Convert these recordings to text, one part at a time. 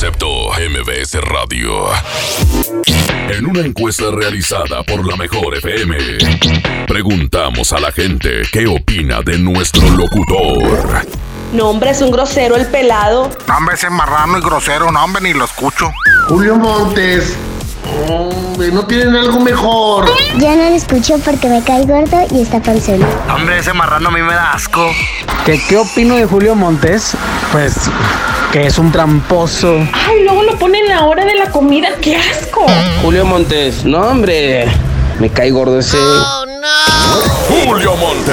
Concepto MBS Radio. En una encuesta realizada por la Mejor FM, preguntamos a la gente qué opina de nuestro locutor. No, hombre, es un grosero el pelado. No, hombre, ese marrano y grosero, no, hombre, ni lo escucho. Julio Montes. Hombre, ¿no tienen algo mejor? Ya no lo escucho porque me cae gordo y está panzón. Hombre, ese marrano a mí me da asco. ¿Qué, ¿Qué opino de Julio Montes? Pues que es un tramposo. Ay, luego lo ponen en la hora de la comida. ¡Qué asco! Julio Montes, no hombre, me cae gordo ese. Julio Monte.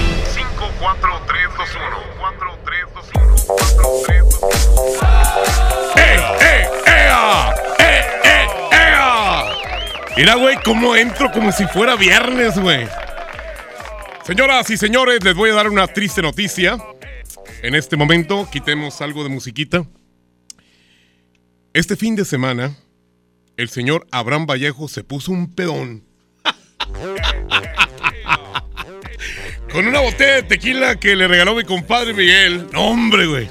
Mira, güey, cómo entro como si fuera viernes, güey. Señoras y señores, les voy a dar una triste noticia. En este momento, quitemos algo de musiquita. Este fin de semana, el señor Abraham Vallejo se puso un pedón. Con una botella de tequila que le regaló mi compadre Miguel. No, hombre, güey.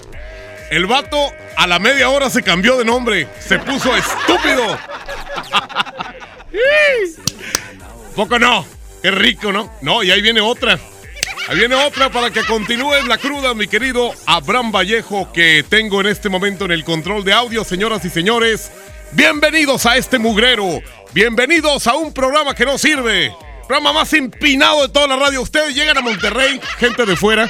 El vato a la media hora se cambió de nombre. Se puso estúpido. Poco no. Qué rico, ¿no? No, y ahí viene otra. Ahí viene otra para que continúes la cruda, mi querido Abraham Vallejo, que tengo en este momento en el control de audio, señoras y señores. Bienvenidos a este mugrero. Bienvenidos a un programa que no sirve. Programa más empinado de toda la radio. Ustedes llegan a Monterrey, gente de fuera.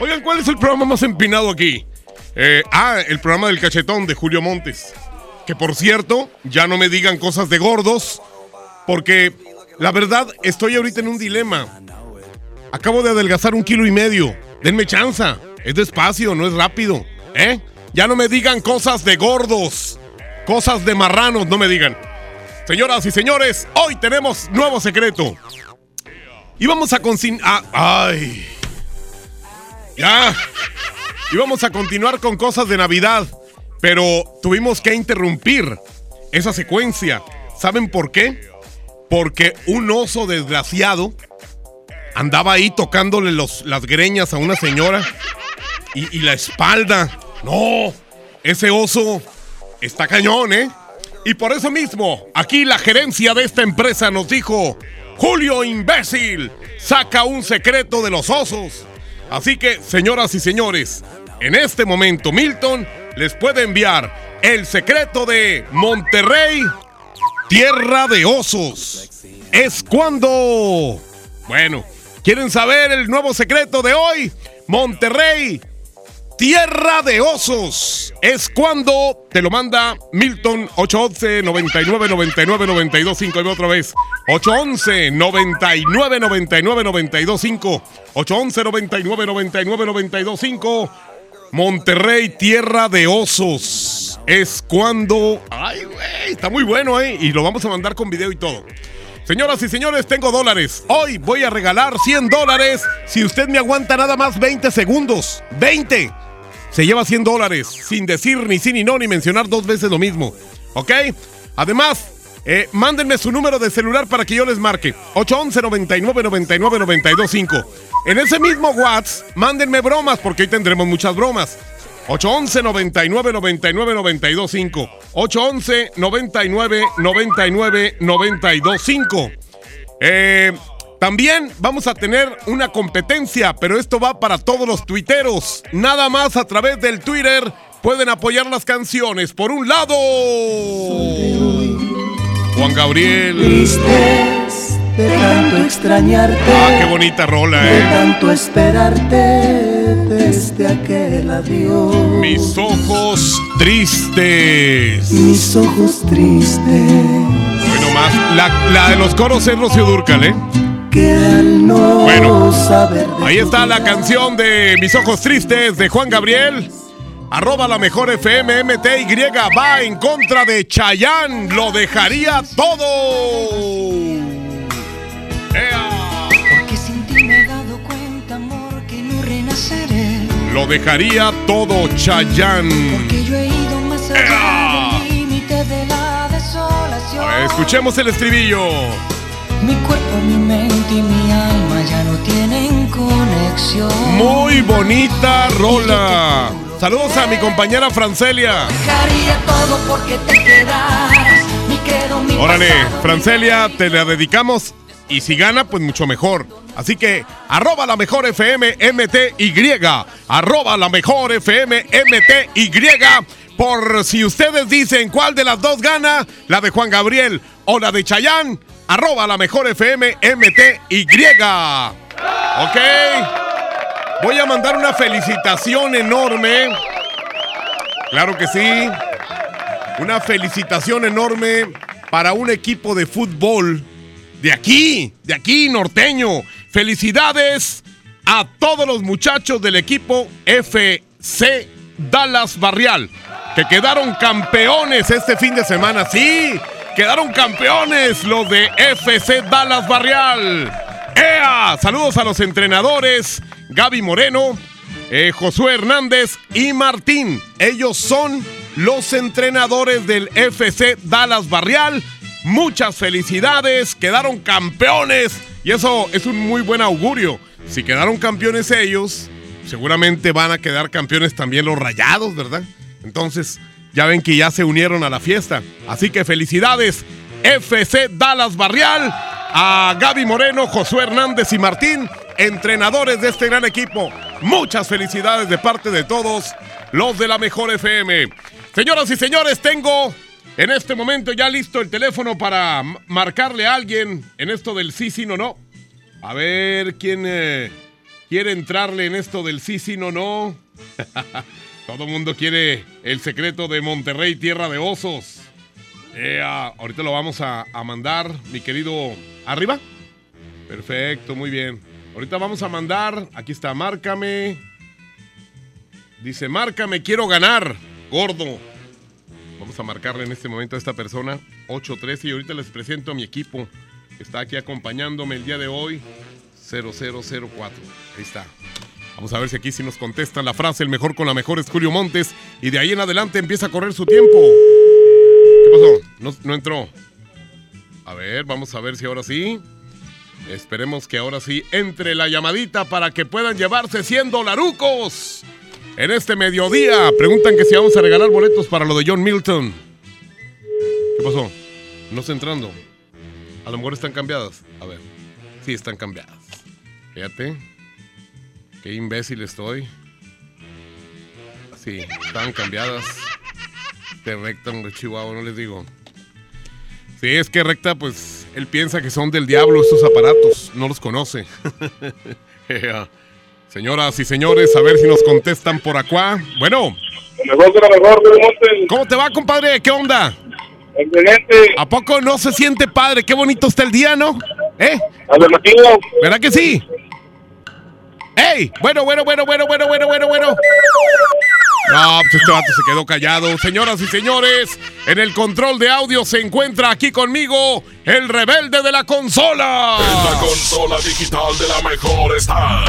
Oigan, ¿cuál es el programa más empinado aquí? Eh, ah, el programa del cachetón de Julio Montes. Que por cierto, ya no me digan cosas de gordos, porque la verdad estoy ahorita en un dilema. Acabo de adelgazar un kilo y medio. Denme chanza. Es despacio, no es rápido. ¿Eh? Ya no me digan cosas de gordos. Cosas de marranos, no me digan. Señoras y señores, hoy tenemos nuevo secreto. Y vamos a consignar. ¡Ay! Ya. Y vamos a continuar con cosas de Navidad. Pero tuvimos que interrumpir esa secuencia. ¿Saben por qué? Porque un oso desgraciado andaba ahí tocándole los, las greñas a una señora y, y la espalda. No, ese oso está cañón, ¿eh? Y por eso mismo, aquí la gerencia de esta empresa nos dijo, Julio imbécil, saca un secreto de los osos. Así que, señoras y señores, en este momento Milton les puede enviar el secreto de Monterrey, tierra de osos. Es cuando... Bueno, ¿quieren saber el nuevo secreto de hoy? Monterrey, Tierra de Osos. Es cuando te lo manda Milton 811 99 99 92 5. otra vez. 811 99 99 92 5. 811 99 99 92 5. Monterrey, Tierra de Osos. Es cuando. Ay, güey. Está muy bueno, ¿eh? Y lo vamos a mandar con video y todo. Señoras y señores, tengo dólares. Hoy voy a regalar 100 dólares si usted me aguanta nada más 20 segundos. 20 se lleva 100 dólares sin decir ni sí ni no ni mencionar dos veces lo mismo. ¿Ok? Además, eh, mándenme su número de celular para que yo les marque. 811 99 99 92 5. En ese mismo WhatsApp, mándenme bromas porque hoy tendremos muchas bromas. 811 99 99 92 5. 811 99 99 92 5. Eh, También vamos a tener una competencia, pero esto va para todos los tuiteros. Nada más a través del Twitter pueden apoyar las canciones. Por un lado, Juan Gabriel. Tristes de tanto extrañarte. Ah, qué bonita rola, De eh. tanto esperarte desde aquel adiós. Mis ojos tristes. Mis ojos tristes Bueno, más. La, la de los coros es Rocío Durcal, ¿eh? No Bueno, saber Ahí está la canción de Mis ojos tristes de Juan Gabriel. Arroba la mejor FM MTY va en contra de Chayán. Lo dejaría todo. ¡Ea! Porque sin ti me he dado cuenta, amor, que no renaceré. Lo dejaría todo Chayán. Que yo he ido más allá del límite de la desolación. A ver, escuchemos el estribillo. Mi cuerpo, mi mente y mi alma ya no tienen conexión. Muy bonita rola. Saludos a mi compañera Francelia. Dejaría todo porque te quedaras. Mi credo, mi Órale, Francelia, te la dedicamos. Y si gana, pues mucho mejor. Así que, arroba la mejor FM MTY. Arroba la mejor FM MTY. Por si ustedes dicen cuál de las dos gana, la de Juan Gabriel o la de Chayán, arroba la mejor FM MTY. ¿Ok? Voy a mandar una felicitación enorme. Claro que sí. Una felicitación enorme para un equipo de fútbol de aquí, de aquí, norteño. Felicidades a todos los muchachos del equipo FC Dallas Barrial, que quedaron campeones este fin de semana. Sí, quedaron campeones los de FC Dallas Barrial. ¡Ea! Saludos a los entrenadores Gaby Moreno, eh, Josué Hernández y Martín. Ellos son los entrenadores del FC Dallas Barrial. Muchas felicidades, quedaron campeones y eso es un muy buen augurio. Si quedaron campeones ellos, seguramente van a quedar campeones también los rayados, ¿verdad? Entonces, ya ven que ya se unieron a la fiesta. Así que felicidades, FC Dallas Barrial, a Gaby Moreno, Josué Hernández y Martín, entrenadores de este gran equipo. Muchas felicidades de parte de todos los de la Mejor FM. Señoras y señores, tengo en este momento ya listo el teléfono para marcarle a alguien en esto del sí, sí, no, no. A ver quién eh, quiere entrarle en esto del sí, sí, no, no. Todo el mundo quiere el secreto de Monterrey, tierra de osos. Ahorita lo vamos a, a mandar, mi querido. ¿Arriba? Perfecto, muy bien. Ahorita vamos a mandar. Aquí está, márcame. Dice, márcame, quiero ganar. Gordo. Vamos a marcarle en este momento a esta persona. 813 y ahorita les presento a mi equipo. Está aquí acompañándome el día de hoy. 0004. Ahí está. Vamos a ver si aquí sí nos contestan la frase, el mejor con la mejor es Julio Montes. Y de ahí en adelante empieza a correr su tiempo. ¿Qué pasó? No, entró. A ver, vamos a ver si ahora sí. Esperemos que ahora sí entre la llamadita para que puedan llevarse 100 dolarucos. En este mediodía preguntan que si vamos a regalar boletos para lo de John Milton. ¿Qué pasó? No está entrando. A lo mejor están cambiadas. A ver. Sí, están cambiadas. Fíjate. Qué imbécil estoy. Sí, están cambiadas. De recta, hombre, Chihuahua, no les digo. Sí, es que recta, pues, él piensa que son del diablo estos aparatos. No los conoce. Señoras y señores, a ver si nos contestan por acá. Bueno. ¿Cómo te va, compadre? ¿Qué onda? Excelente. ¿A poco no se siente padre? Qué bonito está el día, ¿no? ¿Eh? Afirmativo. ¿Verdad que sí? ¡Ey! Bueno, bueno, bueno, bueno, bueno, bueno, bueno, bueno. No, pues este vato se quedó callado. Señoras y señores, en el control de audio se encuentra aquí conmigo el rebelde de la consola. En la consola digital de la mejor está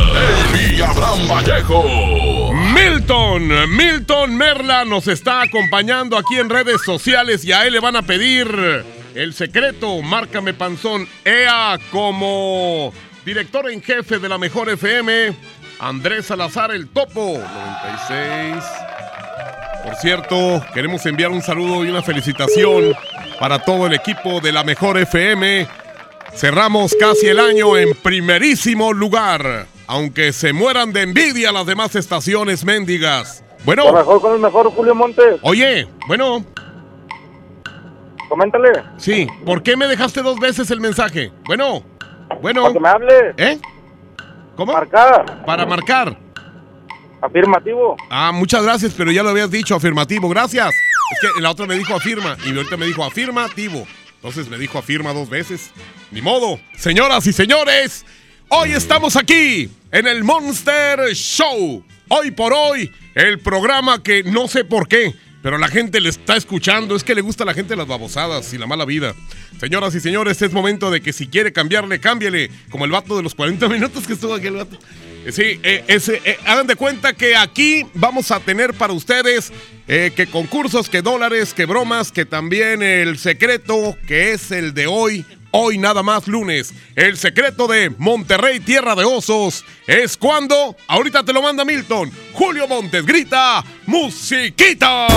el Abraham Vallejo. Milton, Milton Merla nos está acompañando aquí en redes sociales y a él le van a pedir el secreto, márcame panzón, EA como director en jefe de la mejor FM, Andrés Salazar el Topo, 96. Por cierto, queremos enviar un saludo y una felicitación para todo el equipo de la mejor FM Cerramos casi el año en primerísimo lugar. Aunque se mueran de envidia las demás estaciones mendigas. Bueno. Lo mejor con el mejor, Julio Montes. Oye, bueno. Coméntale. Sí, ¿por qué me dejaste dos veces el mensaje? Bueno, bueno. Para que me hable. ¿Eh? ¿Cómo? Marcar. Para marcar. Afirmativo. Ah, muchas gracias, pero ya lo habías dicho, afirmativo. Gracias. Es que la otra me dijo afirma y ahorita me dijo afirmativo. Entonces me dijo afirma dos veces. Ni modo. Señoras y señores, hoy estamos aquí en el Monster Show. Hoy por hoy, el programa que no sé por qué, pero la gente le está escuchando. Es que le gusta a la gente las babosadas y la mala vida. Señoras y señores, es momento de que si quiere cambiarle, cámbiele. Como el vato de los 40 minutos que estuvo aquí el vato. Eh, Sí, eh, eh, hagan de cuenta que aquí vamos a tener para ustedes que concursos, que dólares, que bromas, que también el secreto, que es el de hoy, hoy nada más lunes. El secreto de Monterrey, Tierra de Osos, es cuando, ahorita te lo manda Milton, Julio Montes grita, musiquita.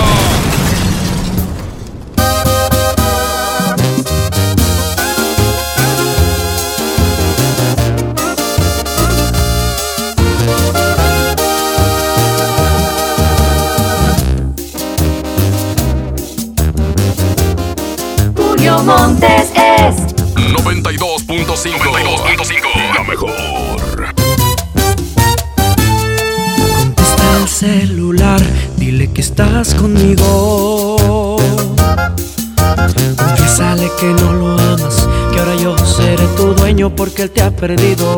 Julio Montes es 92.5. 92.5. La mejor. Contesta el celular, dile que estás conmigo. Confiésale que no lo amas, que ahora yo seré tu dueño porque él te ha perdido.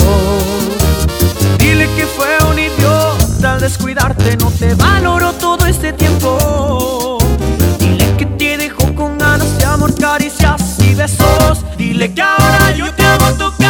Dile que fue un idiota al descuidarte, no te valoró todo este tiempo. Dile que te dejó con ganas de amor, caricias besos. Dile que ahora yo te hago tocar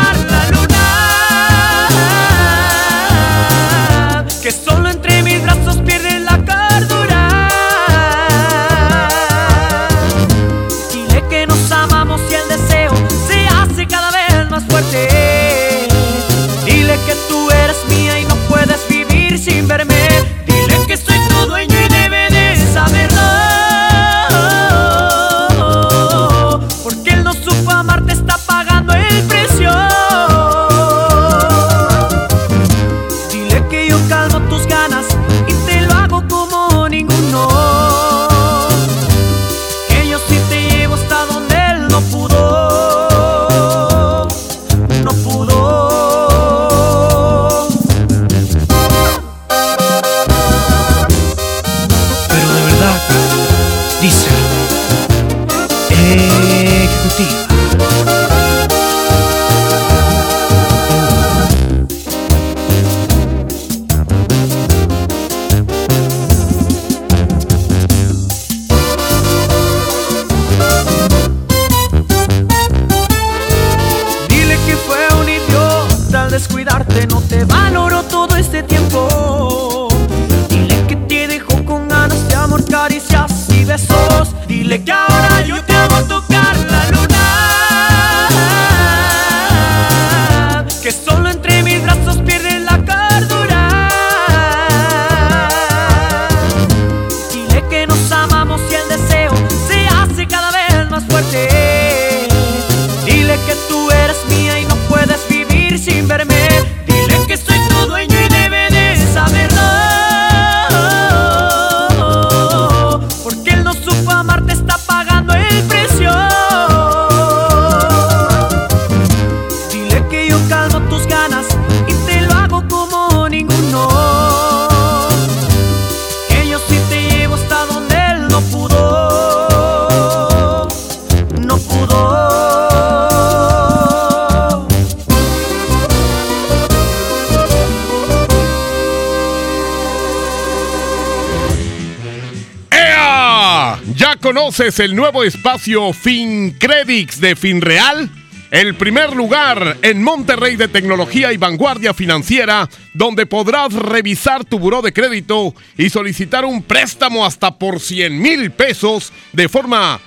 conoces el nuevo espacio FinCredits de FinReal? El primer lugar en Monterrey de tecnología y vanguardia financiera, donde podrás revisar tu buró de crédito y solicitar un préstamo hasta por 100 mil pesos de forma,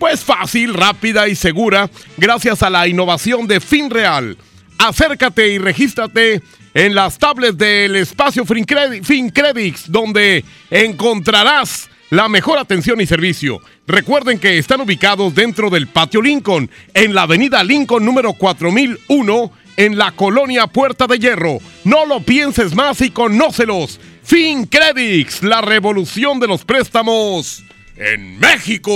pues fácil, rápida y segura, gracias a la innovación de FinReal. Acércate y regístrate en las tablets del espacio FinCredi- FinCredits, donde encontrarás la mejor atención y servicio. Recuerden que están ubicados dentro del Patio Lincoln, en la avenida Lincoln número 4001, en la colonia Puerta de Hierro. No lo pienses más y conócelos. FinCredits, la revolución de los préstamos en México.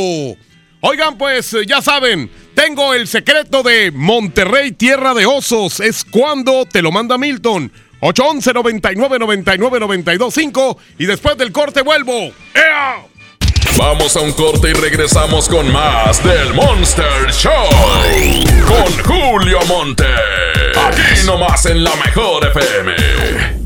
Oigan, pues eh, ya saben, tengo el secreto de Monterrey Tierra de Osos. Es cuando te lo manda Milton. 811 99 99 925 y después del corte vuelvo. ¡Ea! Vamos a un corte y regresamos con más del Monster Show. Con Julio Monte. Aquí nomás en la mejor FM.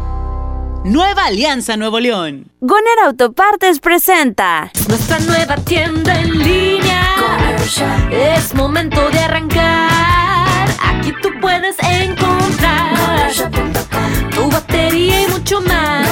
Nueva Alianza Nuevo León. Goner Autopartes presenta nuestra nueva tienda en línea. Es momento de arrancar. Aquí tú puedes encontrar tu batería y mucho más.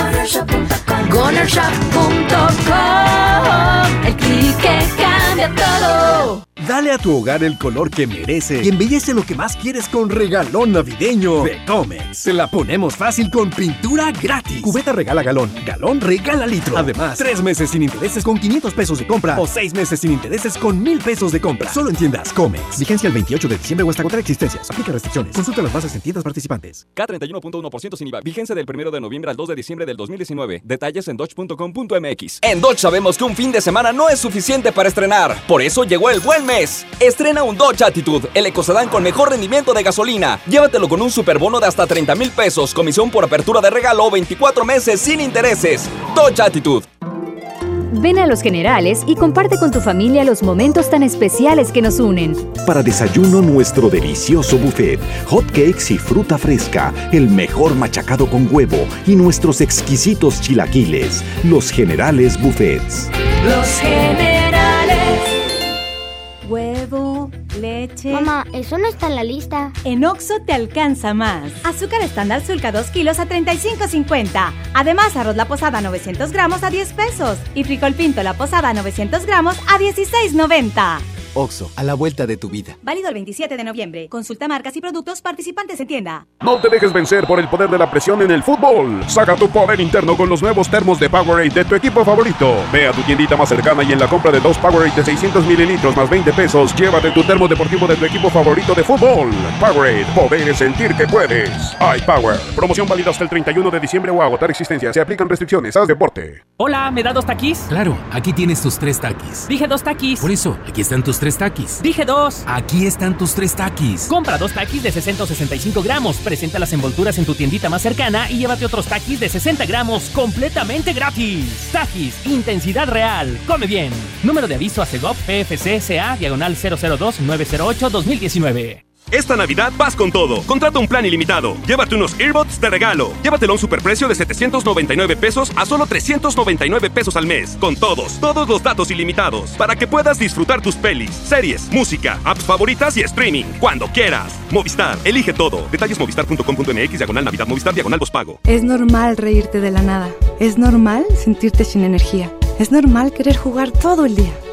GonerShop.com El clic que cambia todo. Dale a tu hogar el color que merece y embellece lo que más quieres con regalón navideño de Comex. Te la ponemos fácil con pintura gratis. Cubeta regala galón, galón regala litro. Además, tres meses sin intereses con 500 pesos de compra o seis meses sin intereses con 1000 pesos de compra. Solo en tiendas Comex. Vigencia el 28 de diciembre o hasta agotar existencias. Aplica restricciones. Consulta las bases en tiendas participantes. K31.1% sin IVA. Vigencia del 1 de noviembre al 2 de diciembre del 2019. Detalles en dodge.com.mx. En Dodge sabemos que un fin de semana no es suficiente para estrenar. Por eso llegó el buen mes. Estrena un Dodge Attitude, el ecocedán con mejor rendimiento de gasolina. Llévatelo con un superbono de hasta 30 mil pesos, comisión por apertura de regalo o 24 meses sin intereses. Dodge Attitude. Ven a Los Generales y comparte con tu familia los momentos tan especiales que nos unen. Para desayuno, nuestro delicioso buffet, hot cakes y fruta fresca, el mejor machacado con huevo y nuestros exquisitos chilaquiles. Los Generales Buffets. Los generales. Leche. Mamá, eso no está en la lista. En Oxo te alcanza más. Azúcar estándar Sulca 2 kilos a 35.50. Además, arroz la posada 900 gramos a 10 pesos. Y frijol pinto la posada 900 gramos a 16.90. Oxo, a la vuelta de tu vida. Válido el 27 de noviembre. Consulta marcas y productos participantes en tienda. No te dejes vencer por el poder de la presión en el fútbol. Saca tu poder interno con los nuevos termos de Powerade de tu equipo favorito. Ve a tu tiendita más cercana y en la compra de dos Powerade de 600 mililitros más 20 pesos, llévate tu termo deportivo de tu equipo favorito de fútbol. Powerade, poder es sentir que puedes. iPower. Promoción válida hasta el 31 de diciembre o agotar existencia. Se aplican restricciones. Haz deporte. Hola, ¿me da dos taquis? Claro, aquí tienes tus tres taquis. Dije dos taquis. Por eso, aquí están tus tres taquis. Dije dos. Aquí están tus tres taquis. Compra dos taquis de 665 gramos. Presenta las envolturas en tu tiendita más cercana y llévate otros taquis de 60 gramos completamente gratis. Taquis, intensidad real. Come bien. Número de aviso a CEGOP PFC CA diagonal 002 908 2019. Esta Navidad vas con todo. Contrata un plan ilimitado. Llévate unos earbuds de regalo. Llévatelo a un superprecio de 799 pesos a solo 399 pesos al mes. Con todos, todos los datos ilimitados. Para que puedas disfrutar tus pelis, series, música, apps favoritas y streaming. Cuando quieras. Movistar, elige todo. Detalles movistar.com.mx, diagonal Navidad, Movistar, diagonal pago. Es normal reírte de la nada. Es normal sentirte sin energía. Es normal querer jugar todo el día.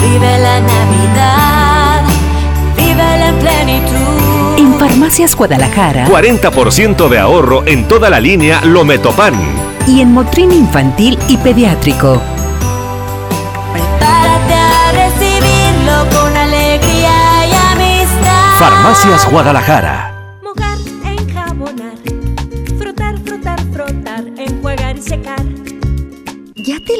Vive la Navidad, vive la plenitud. En Farmacias Guadalajara 40% de ahorro en toda la línea Lometopan. y en Motrin Infantil y Pediátrico. Prepárate a recibirlo con alegría y amistad. Farmacias Guadalajara.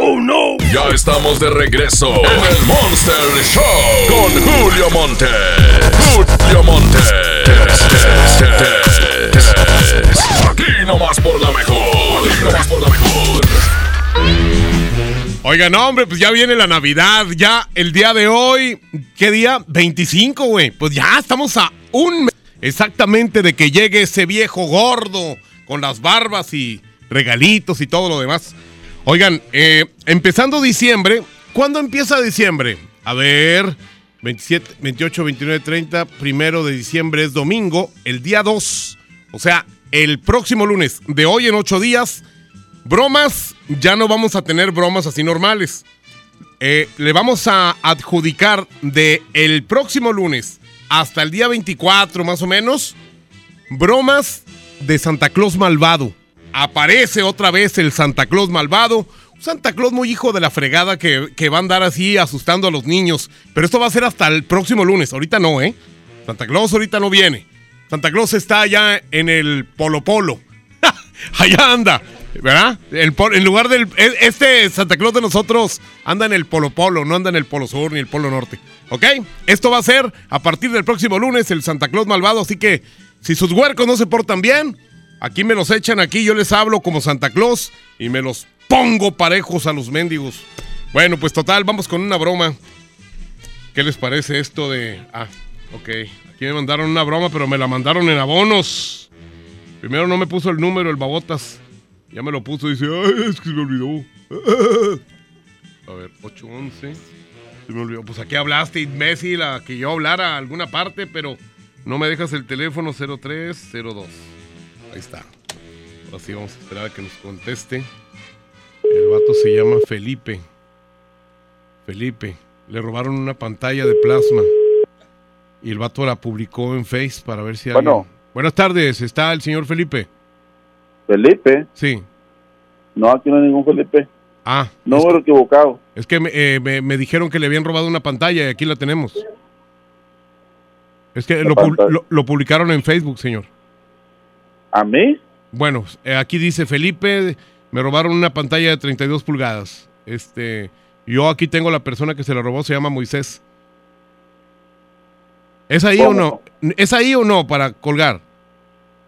¡Oh, no! Ya estamos de regreso en el Monster Show con Julio Monte. Julio Monte. Aquí nomás por la mejor. Aquí nomás por la mejor. Oiga, no, hombre, pues ya viene la Navidad. Ya el día de hoy, ¿qué día? 25, güey. Pues ya estamos a un mes exactamente de que llegue ese viejo gordo con las barbas y regalitos y todo lo demás. Oigan, eh, empezando diciembre, ¿cuándo empieza diciembre? A ver, 27, 28, 29, 30, primero de diciembre es domingo, el día 2, o sea, el próximo lunes, de hoy en 8 días, bromas, ya no vamos a tener bromas así normales. Eh, le vamos a adjudicar de el próximo lunes hasta el día 24 más o menos, bromas de Santa Claus malvado. Aparece otra vez el Santa Claus malvado. Santa Claus muy hijo de la fregada que, que va a andar así asustando a los niños. Pero esto va a ser hasta el próximo lunes. Ahorita no, ¿eh? Santa Claus ahorita no viene. Santa Claus está allá en el Polo Polo. allá anda, ¿verdad? En lugar del... e- Este Santa Claus de nosotros anda en el Polo Polo, no anda en el Polo Sur ni el Polo Norte. ¿Ok? Esto va a ser a partir del próximo lunes el Santa Claus malvado. Así que si sus huercos no se portan bien, aquí me los echan, aquí yo les hablo como Santa Claus y me los pongo parejos a los mendigos. Bueno, pues total, vamos con una broma. ¿Qué les parece esto de... Ah, ok. Aquí me mandaron una broma, pero me la mandaron en abonos. Primero no me puso el número, el babotas. Ya me lo puso y dice, ay, es que se me olvidó. A ver, 811. Se me olvidó. Pues aquí hablaste, imbécil, a que yo hablara a alguna parte, pero no me dejas el teléfono 0302. Ahí está. Ahora sí vamos a esperar a que nos conteste. El vato se llama Felipe. Felipe. Le robaron una pantalla de plasma. Y el vato la publicó en Face para ver si alguien... Bueno. Buenas tardes, ¿está el señor Felipe? Felipe. Sí. No, aquí no hay ningún Felipe. Ah. Número equivocado. Es que me, eh, me- me dijeron que le habían robado una pantalla y aquí la tenemos. Es que lo publicaron en Facebook, señor. ¿A mí? Bueno, eh, aquí dice Felipe, me robaron una pantalla de 32 pulgadas. Este, yo aquí tengo la persona que se la robó, se llama Moisés. ¿Es ahí o no? ¿Es ahí o no para colgar?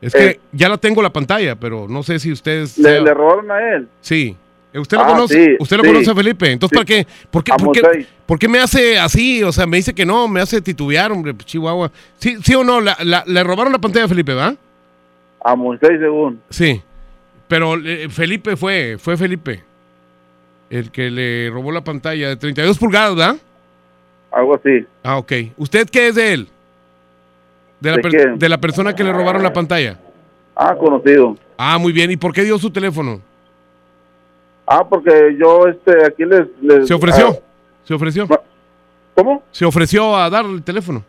Es que Eh. ya la tengo la pantalla, pero no sé si ustedes... ¿Le, sea- le robaron a él? Sí. ¿Usted lo Ah, conoce? sí, ¿Usted lo sí. conoce a Felipe? Entonces, Sí. ¿para qué? ¿Por qué, por, qué, por qué me hace así? O sea, me dice que no, me hace titubear, hombre, Chihuahua. ¿Sí, sí o no? La- la- ¿Le robaron la pantalla a Felipe, va? A Moisés, según. Sí. Pero eh, Felipe fue, fue Felipe. El que le robó la pantalla de 32 pulgadas, ¿verdad? Algo así. Ah, ok. ¿Usted qué es de él? De la, ¿De quién? de la persona que le robaron la pantalla. Ah, conocido. Ah, muy bien. ¿Y por qué dio su teléfono? Ah, porque yo, este, aquí les... les- ¿Se ofreció? ah, ¿Se ofreció? ¿Cómo? ¿Se ofreció a dar el teléfono?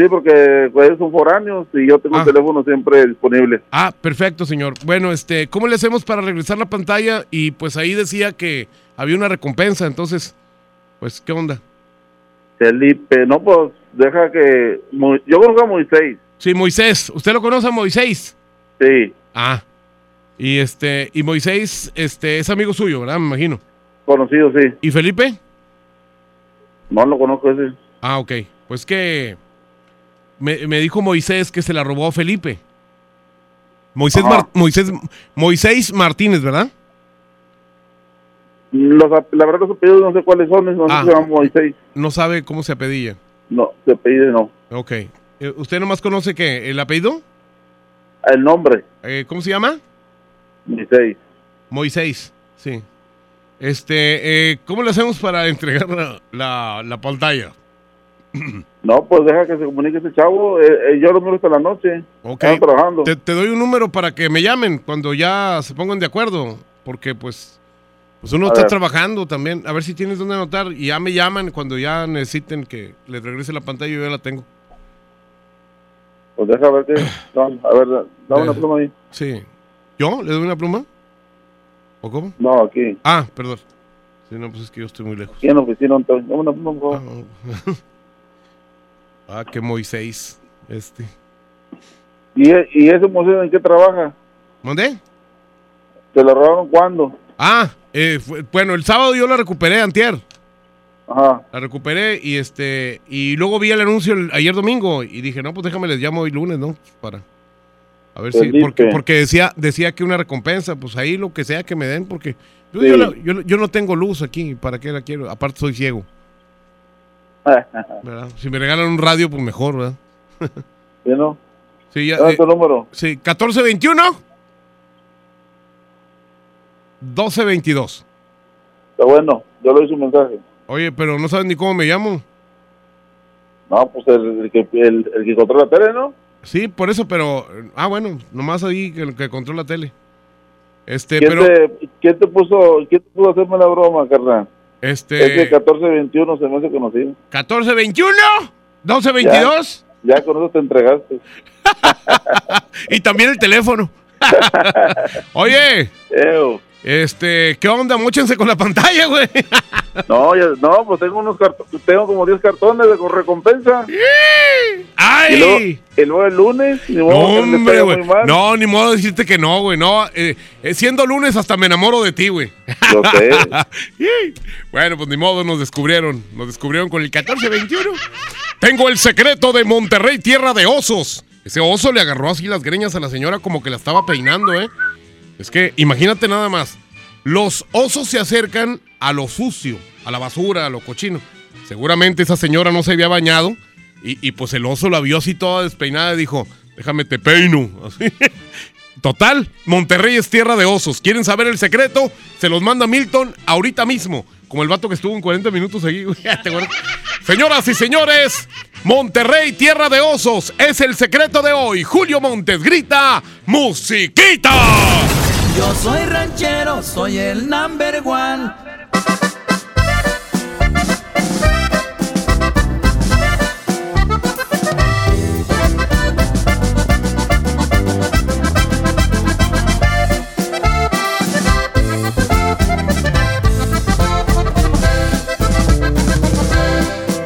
Sí, porque pues, son foráneos y yo tengo Ah. el teléfono siempre disponible. Ah, perfecto, señor. Bueno, este, ¿cómo le hacemos para regresar la pantalla? Y pues ahí decía que había una recompensa, entonces, pues, ¿qué onda? Felipe, no, pues, deja que... Yo conozco a Moisés. Sí, Moisés. ¿Usted lo conoce a Moisés? Sí, Ah. Y este, y Moisés, este, es amigo suyo, ¿verdad? Me imagino. conocido, sí. ¿Y Felipe? No lo conozco ese. Ah, ok. Pues que me, me dijo Moisés que se la robó a Felipe. Moisés. Mar- Moisés, Moisés Martínez, ¿verdad? Los, la verdad los apellidos no sé cuáles son, no sé Ah. si se llama Moisés. No sabe cómo se apellida. No, se apellida no. Ok. Eh, ¿Usted nomás conoce qué? ¿El apellido? El nombre, Eh, ¿Cómo se llama? Moisés. Moisés, sí. Este, eh, ¿cómo le hacemos para entregar la, la, la pantalla? No, pues deja que se comunique ese chavo. eh, eh, yo lo miro hasta la noche. Ok. Trabajando. Te, te doy un número para que me llamen cuando ya se pongan de acuerdo, porque pues, pues uno A está ver. trabajando también. A ver si tienes dónde anotar y ya me llaman cuando ya necesiten que les regrese la pantalla. Yo ya la tengo. Pues deja ver. No, a ver, da- dame una pluma ahí. Sí. ¿Yo? ¿Le doy una pluma? ¿O cómo? No, aquí. Ah, perdón. Sí, no, pues es que yo estoy muy lejos. Aquí en la oficina. Dame una pluma, por favor. Ah, que Moisés. Este. ¿Y, e- ¿Y ese museo en qué trabaja? ¿Mandé? ¿Se lo robaron cuándo? Ah, eh, fue- bueno, el sábado yo la recuperé, antier. Ajá. La recuperé y este y luego vi el anuncio el- ayer domingo y dije, no, pues déjame les llamo hoy lunes, ¿no? Para a ver si Felipe. porque, porque decía decía que una recompensa, pues ahí lo que sea que me den porque yo, Sí. yo, la- yo- yo no tengo luz aquí, ¿para qué la quiero? Aparte soy ciego, ¿verdad? Si me regalan un radio, pues mejor, ¿verdad? ¿Sí, no? Sí, ya, eh, tu número. sí, 1421 1222. Está bueno. Yo le doy su mensaje. Oye, pero no saben ni cómo me llamo. No, pues el, el que, el, el que controla la tele, ¿no? Sí, por eso, pero. Ah, bueno, nomás ahí que, que controla la tele. Este, ¿Quién, pero. te, ¿Quién te puso quién te puso a hacerme la broma, carnal? Este. Es que 1421 se me hace conocido. 1421, 1222 Ya, ya con eso te entregaste. y también el teléfono. Oye, este, ¿qué onda? Móchense con la pantalla, güey. No, ya- no, pues tengo unos carto- tengo como 10 cartones de recompensa. ¡Ay! Y luego, y luego el lunes, ni No, modo hombre, güey. No, ni modo de decirte que no, güey. No, eh, eh, siendo lunes hasta me enamoro de ti, güey. Lo sé. bueno, pues ni modo, nos descubrieron. Nos descubrieron con el 1421. Tengo el secreto de Monterrey, tierra de osos. Ese oso le agarró así las greñas a la señora como que la estaba peinando, ¿eh? Es que imagínate nada más. Los osos se acercan a lo sucio, a la basura, a lo cochino. Seguramente esa señora no se había bañado y, y pues el oso la vio así toda despeinada y dijo, déjame te peino. Total, Monterrey es tierra de osos. ¿Quieren saber el secreto? Se los manda Milton ahorita mismo. Como el vato que estuvo en 40 minutos ahí. güey. ¿Te acuerdas? Señoras y señores, Monterrey, tierra de osos, es el secreto de hoy. Julio Montes grita, musiquita. Yo soy ranchero, soy el number one.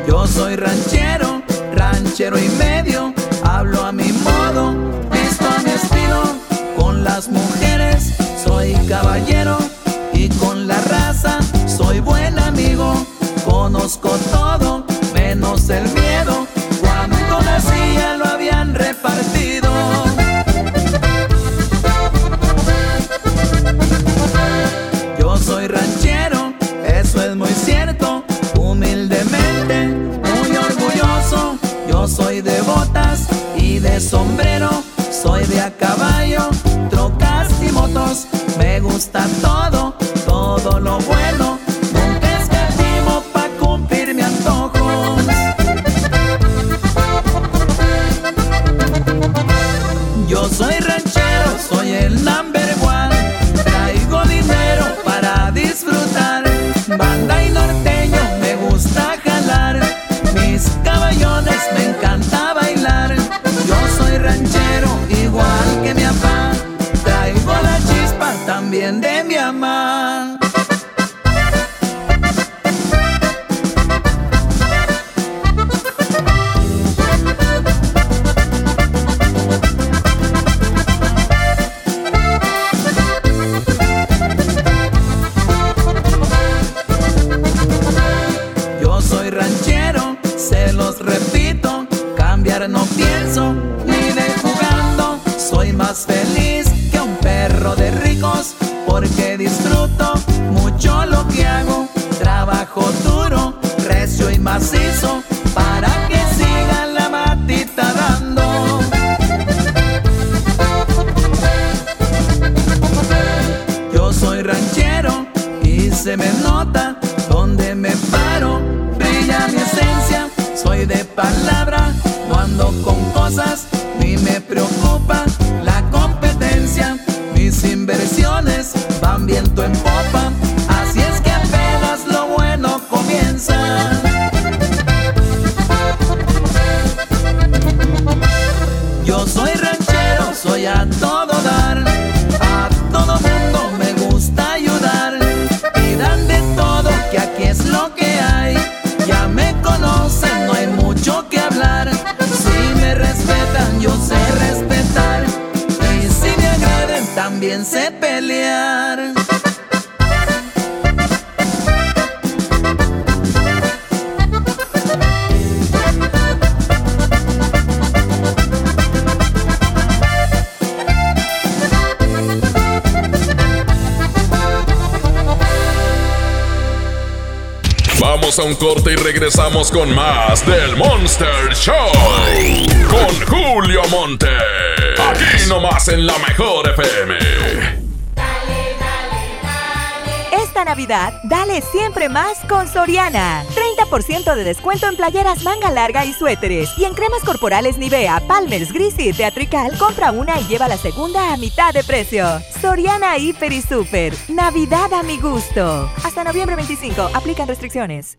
Yo soy ranchero, ranchero y medio. Hablo a mi modo, visto mi estilo. Con las mujeres soy caballero soy buen amigo. Conozco todo, menos el miedo. Cuando nací ya lo habían repartido. Yo soy ranchero, eso es muy cierto. Humildemente, muy orgulloso. Yo soy de botas y de sombrero. Soy de a caballo, trocas y motos. Me gusta todo, todo lo bueno. Soy de A un corte y regresamos con más del Monster Show. Con Julio Monte. Aquí nomás en la mejor FM. Esta Navidad, dale siempre más con Soriana. 30% de descuento en playeras manga larga y suéteres. Y en cremas corporales Nivea, Palmer's, Gris y Teatrical, compra una y lleva la segunda a mitad de precio. Soriana Hiper y Super. Navidad a mi gusto. Hasta noviembre 25. Aplican restricciones.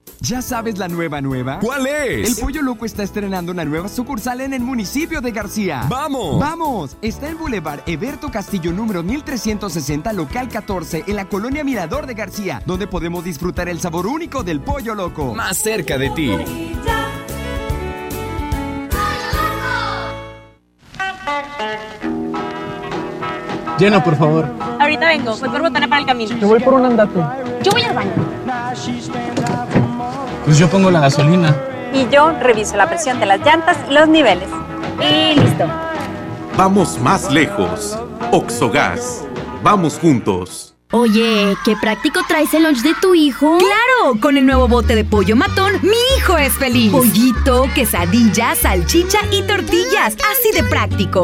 ¿Ya sabes la nueva nueva? ¿Cuál es? El Pollo Loco está estrenando una nueva sucursal en el municipio de García. ¡Vamos! ¡Vamos! Está en Boulevard Eberto Castillo número 1360, local 14, en la colonia Mirador de García, donde podemos disfrutar el sabor único del Pollo Loco. Más cerca de ti. Llena, por favor. Ahorita vengo, voy por botana para el camino. Yo voy por un andate. Yo voy al baño. Pues yo pongo la gasolina. Y yo reviso la presión de las llantas y los niveles. Y listo. Vamos más lejos. Oxogas. Vamos juntos. Oye, qué práctico traes el lunch de tu hijo. ¡Claro! Con el nuevo bote de pollo matón, mi hijo es feliz. Pollito, quesadilla, salchicha y tortillas. Así de práctico.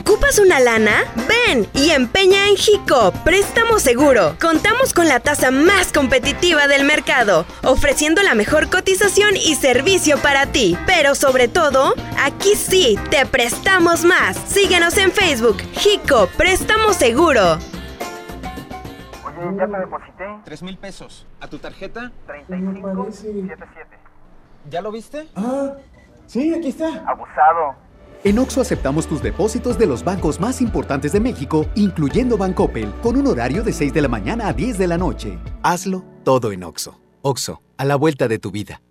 ¿Ocupas una lana? Ven y empeña en Jico, préstamo seguro. Contamos con la tasa más competitiva del mercado, ofreciendo la mejor cotización y servicio para ti. Pero sobre todo, aquí sí, te prestamos más. Síguenos en Facebook, Jico, préstamo seguro. Oye, ya te deposité. Tres mil pesos. ¿A tu tarjeta? 3577. ¿Ya lo viste? Ah, sí, aquí está. Abusado. En Oxo aceptamos tus depósitos de los bancos más importantes de México, incluyendo Bancoppel, con un horario de 6 de la mañana a 10 de la noche. Hazlo todo en Oxo. Oxo, a la vuelta de tu vida.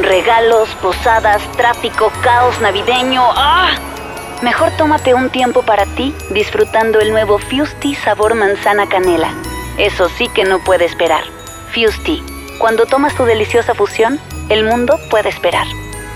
Regalos, posadas, tráfico, caos navideño. ¡Ah! Mejor tómate un tiempo para ti disfrutando el nuevo Fusti sabor manzana canela. Eso sí que no puede esperar. Fusti, cuando tomas tu deliciosa fusión, el mundo puede esperar.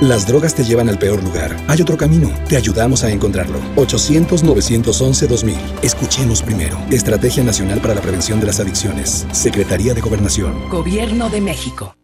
Las drogas te llevan al peor lugar. Hay otro camino. Te ayudamos a encontrarlo. 800-911-2000. Escuchemos primero. Estrategia Nacional para la Prevención de las Adicciones. Secretaría de Gobernación. Gobierno de México.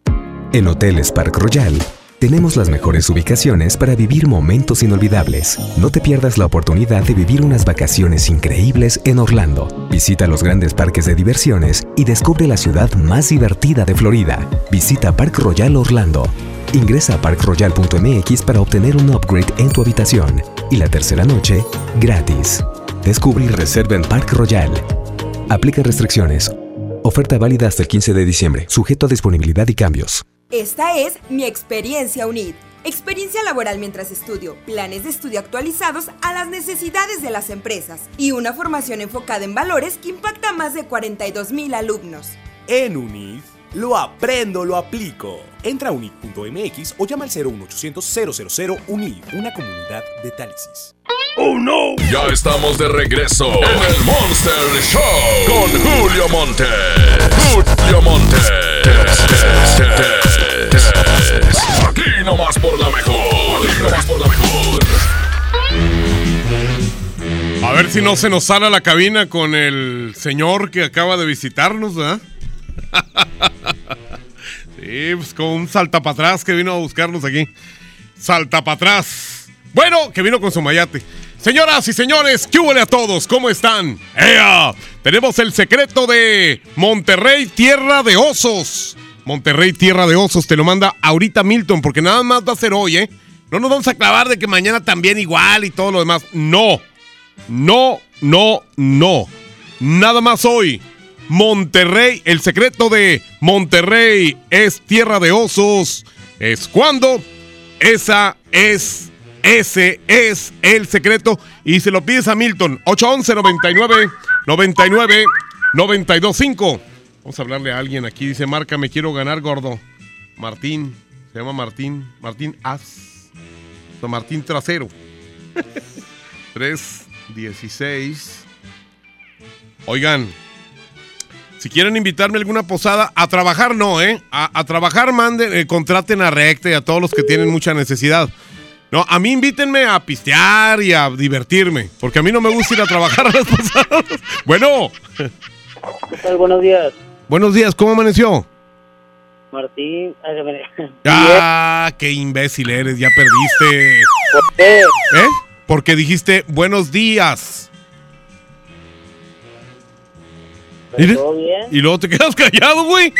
En Hoteles Park Royal tenemos las mejores ubicaciones para vivir momentos inolvidables. No te pierdas la oportunidad de vivir unas vacaciones increíbles en Orlando. Visita los grandes parques de diversiones y descubre la ciudad más divertida de Florida. Visita Park Royal Orlando. Ingresa a parkroyal.mx para obtener un upgrade en tu habitación y la tercera noche gratis. Descubre y reserva en Park Royal. Aplica restricciones. Oferta válida hasta el 15 de diciembre, sujeto a disponibilidad y cambios. Esta es mi experiencia UNID. Experiencia laboral mientras estudio, planes de estudio actualizados a las necesidades de las empresas y una formación enfocada en valores que impacta a más de 42 mil alumnos. En UNID, lo aprendo, lo aplico. Entra a unid.mx o llama al 01800 000 UNID, una comunidad de Tálisis. ¡Oh no! Ya estamos de regreso en el Monster Show con Julio Monte. Julio Monte. Aquí nomás por la mejor. Aquí nomás por la mejor. A ver si no se nos sale a la cabina con el señor que acaba de visitarnos, ¿verdad? sí, pues con un salta para atrás que vino a buscarnos aquí. Salta para atrás. Bueno, que vino con su mayate. Señoras y señores, ¿qué huele a todos? ¿Cómo están? ¡Ea! Tenemos el secreto de Monterrey, tierra de osos. Monterrey, tierra de osos, te lo manda ahorita Milton, porque nada más va a ser hoy, ¿eh? No nos vamos a clavar de que mañana también igual y todo lo demás. No, no, no, no. Nada más hoy. Monterrey, el secreto de Monterrey es tierra de osos. Es cuando esa es, ese es el secreto. Y se lo pides a Milton. 811 99 99 925. Vamos a hablarle a alguien aquí. Dice, marca, me quiero ganar, gordo. Martín. Se llama Martín. Martín As. O Martín Trasero. 316. Oigan, si quieren invitarme a alguna posada, a trabajar no, ¿eh? A, a trabajar manden, eh, contraten a Recta y a todos los que tienen mucha necesidad. No, a mí invítenme a pistear y a divertirme, porque a mí no me gusta ir a trabajar a las posadas. Bueno. ¿Qué tal? Buenos días. Buenos días, ¿cómo amaneció? Martín. Ah, qué imbécil eres, ya perdiste. ¿Por qué? ¿Eh? Porque dijiste buenos días. Y luego te quedas callado, güey.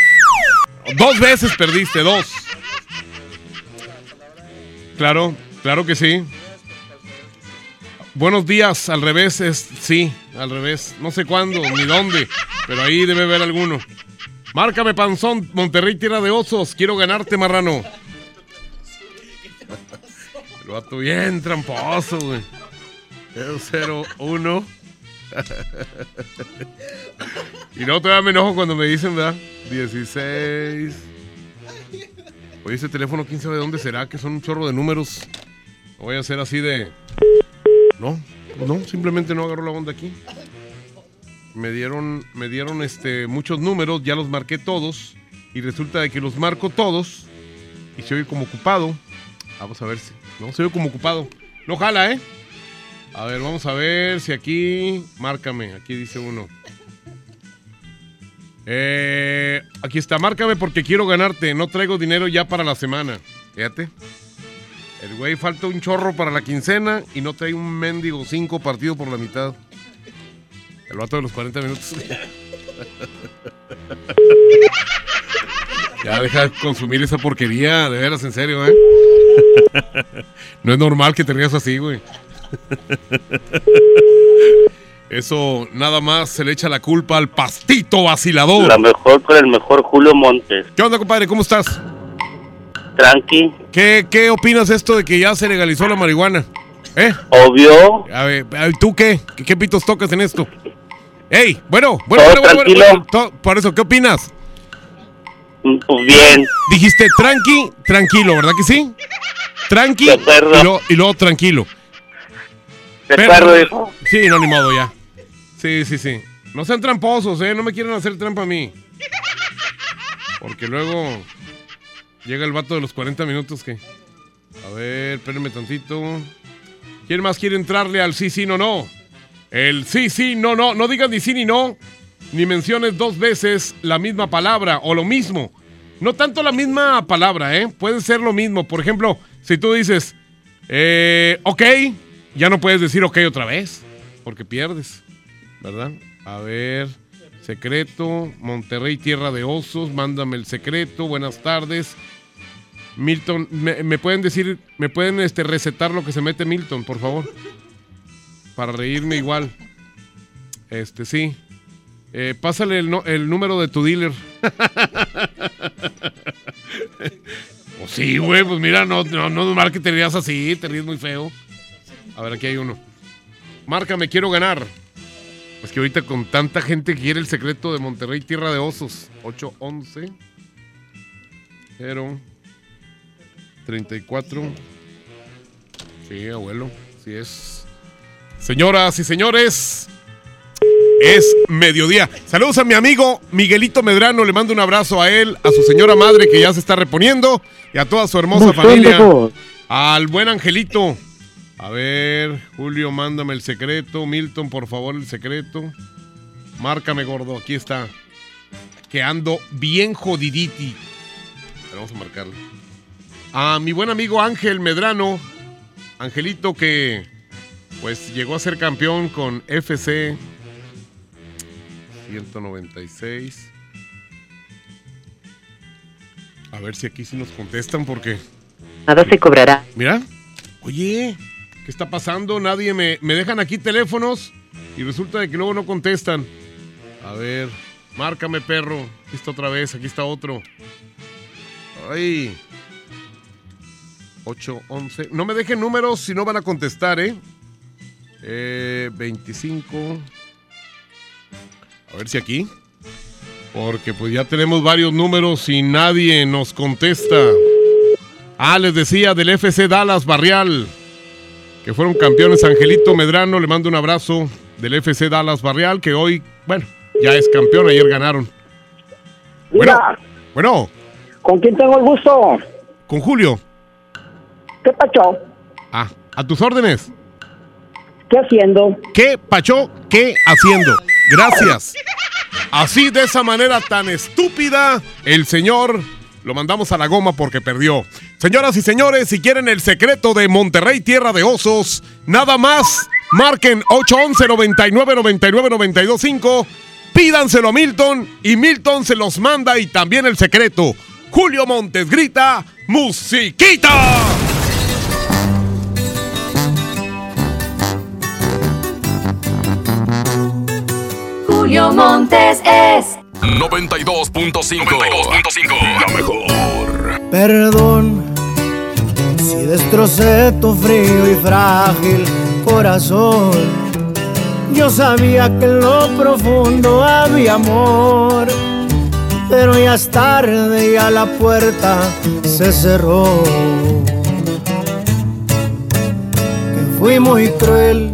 Dos veces perdiste, dos. Claro, claro que sí. Buenos días, al revés es sí, al revés. No sé cuándo ni dónde, pero ahí debe haber alguno. Márcame, panzón, Monterrey, tierra de osos. Quiero ganarte, marrano. El vato bien tramposo, güey. 001. Y no todavía me enojo cuando me dicen, ¿verdad? 16. Oye, ese teléfono, quién sabe de dónde será, que son un chorro de números. No voy a hacer así de. No, no, simplemente no agarró la onda aquí. Me dieron, me dieron este, muchos números, ya los marqué todos. Y resulta de que los marco todos. Y se oye como ocupado. Vamos a ver si. No, se oye como ocupado. No jala, ¿eh? A ver, vamos a ver si aquí. Márcame, aquí dice uno. Eh, aquí está, márcame porque quiero ganarte. No traigo dinero ya para la semana. Fíjate. El güey falta un chorro para la quincena y no trae un mendigo 5 partido por la mitad. El vato de los 40 minutos. ya deja de consumir esa porquería, de veras, en serio, ¿eh? no es normal que te rías así, güey. Eso nada más se le echa la culpa al pastito vacilador. La mejor con el mejor Julio Montes. ¿Qué onda, compadre? ¿Cómo estás? Tranqui. ¿Qué, qué opinas de esto de que ya se legalizó la marihuana? ¿Eh? Obvio. A ver, ¿tú qué? ¿Qué, qué pitos tocas en esto? ¡Ey! Bueno, bueno, Todo bueno, bueno, tranquilo. bueno, to- Por eso, ¿qué opinas? Pues bien. Dijiste tranqui, tranquilo, ¿verdad que sí? Tranqui y, luego- y luego tranquilo. Hijo. Sí, no, ni modo ya. Sí, sí, sí. No sean tramposos, ¿eh? No me quieren hacer trampa a mí. Porque luego llega el vato de los 40 minutos que... A ver, espérenme tantito. ¿Quién más quiere entrarle al sí, sí, no, no? El sí, sí, no, no. No digas ni sí ni no. Ni menciones dos veces la misma palabra o lo mismo. No tanto la misma palabra, ¿eh? Puede ser lo mismo. Por ejemplo, si tú dices, eh, ok, ya no puedes decir ok otra vez, porque pierdes, ¿verdad? A ver, secreto, Monterrey, tierra de osos, mándame el secreto, buenas tardes. Milton, ¿me, pueden decir, me pueden este, recetar lo que se mete Milton, por favor? Para reírme igual. Este, sí. Eh, pásale el, número de tu dealer. pues sí, güey, pues mira, no, no, no que te rías así, te ríes muy feo. A ver, aquí hay uno. Márcame, quiero ganar. Es que ahorita con tanta gente que quiere el secreto de Monterrey, tierra de osos. 811 0 34 Sí, abuelo, sí es. Señoras y señores, es mediodía. Saludos a mi amigo Miguelito Medrano, le mando un abrazo a él, a su señora madre que ya se está reponiendo y a toda su hermosa familia. Al buen Angelito. A ver, Julio, mándame el secreto. Milton, por favor, el secreto. Márcame, gordo, aquí está. Que ando bien jodiditi. Pero vamos a marcarle. A mi buen amigo Ángel Medrano. Angelito que pues llegó a ser campeón con FC 196. A ver si aquí sí nos contestan porque... Nada se cobrará. Mira. Oye, ¿qué está pasando? Nadie me, me dejan aquí teléfonos y resulta de que luego no contestan. A ver, márcame, perro. Aquí está otra vez, aquí está otro. Ay. 8, 11. No me dejen números si no van a contestar, ¿eh? Eh, 25. A ver si aquí. Porque pues ya tenemos varios números y nadie nos contesta. Ah, les decía del FC Dallas Barrial, que fueron campeones. Angelito Medrano, le mando un abrazo del FC Dallas Barrial, que hoy, bueno, ya es campeón, ayer ganaron. Bueno, bueno, ¿Con quién tengo el gusto? con Julio. ¿Qué pacho? Ah, a tus órdenes. ¿Qué haciendo? ¿Qué, Pacho? ¿Qué haciendo? Gracias. Así, de esa manera tan estúpida, el señor lo mandamos a la goma porque perdió. Señoras y señores, si quieren el secreto de Monterrey, tierra de osos, nada más, marquen 811 99 99 925 Pídanselo a Milton y Milton se los manda y también el secreto. Julio Montes grita, ¡Musiquita! Julio Montes es 92.5. La mejor. Perdón si destrocé tu frío y frágil corazón. Yo sabía que en lo profundo había amor, pero ya es tarde, ya la puerta se cerró. Que fui muy cruel,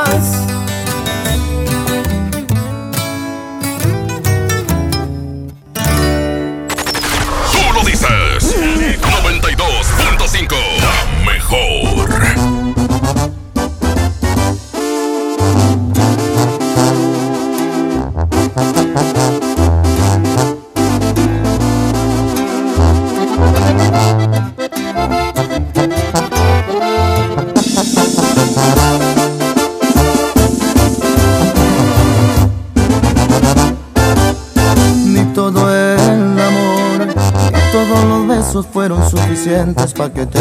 Fueron suficientes para que te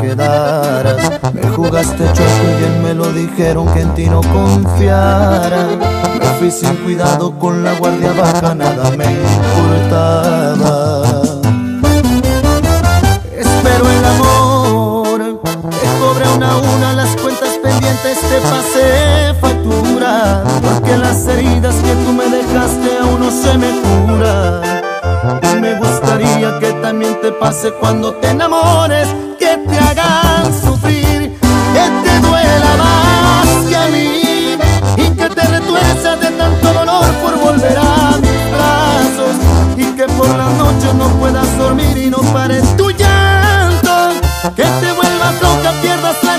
quedaras. Me jugaste choco y bien me lo dijeron que en ti no confiara. Me fui sin cuidado con la guardia baja, nada me importaba. Espero el amor, te cobre una a una las cuentas pendientes, te pasé factura. Porque las heridas que tú me dejaste aún no se me curan. Me gustaría que también te pase cuando te enamores, que te hagan sufrir, que te duela más que a mí y que te retuerzas de tanto dolor por volver a mis brazos y que por las noches no puedas dormir y no pares tu llanto, que te vuelvas loca, pierdas la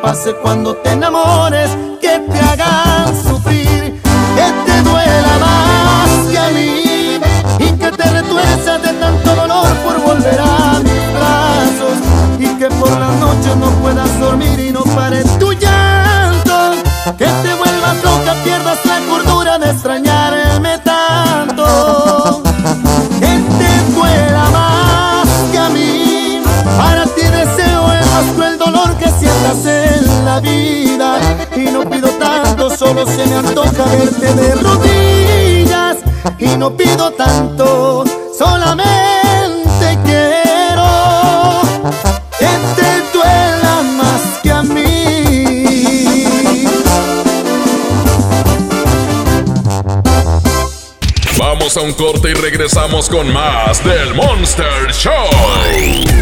pase cuando A un corte y regresamos con más del Monster Show.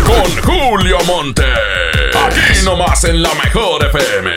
Con Julio Monte. Aquí nomás en la mejor FM.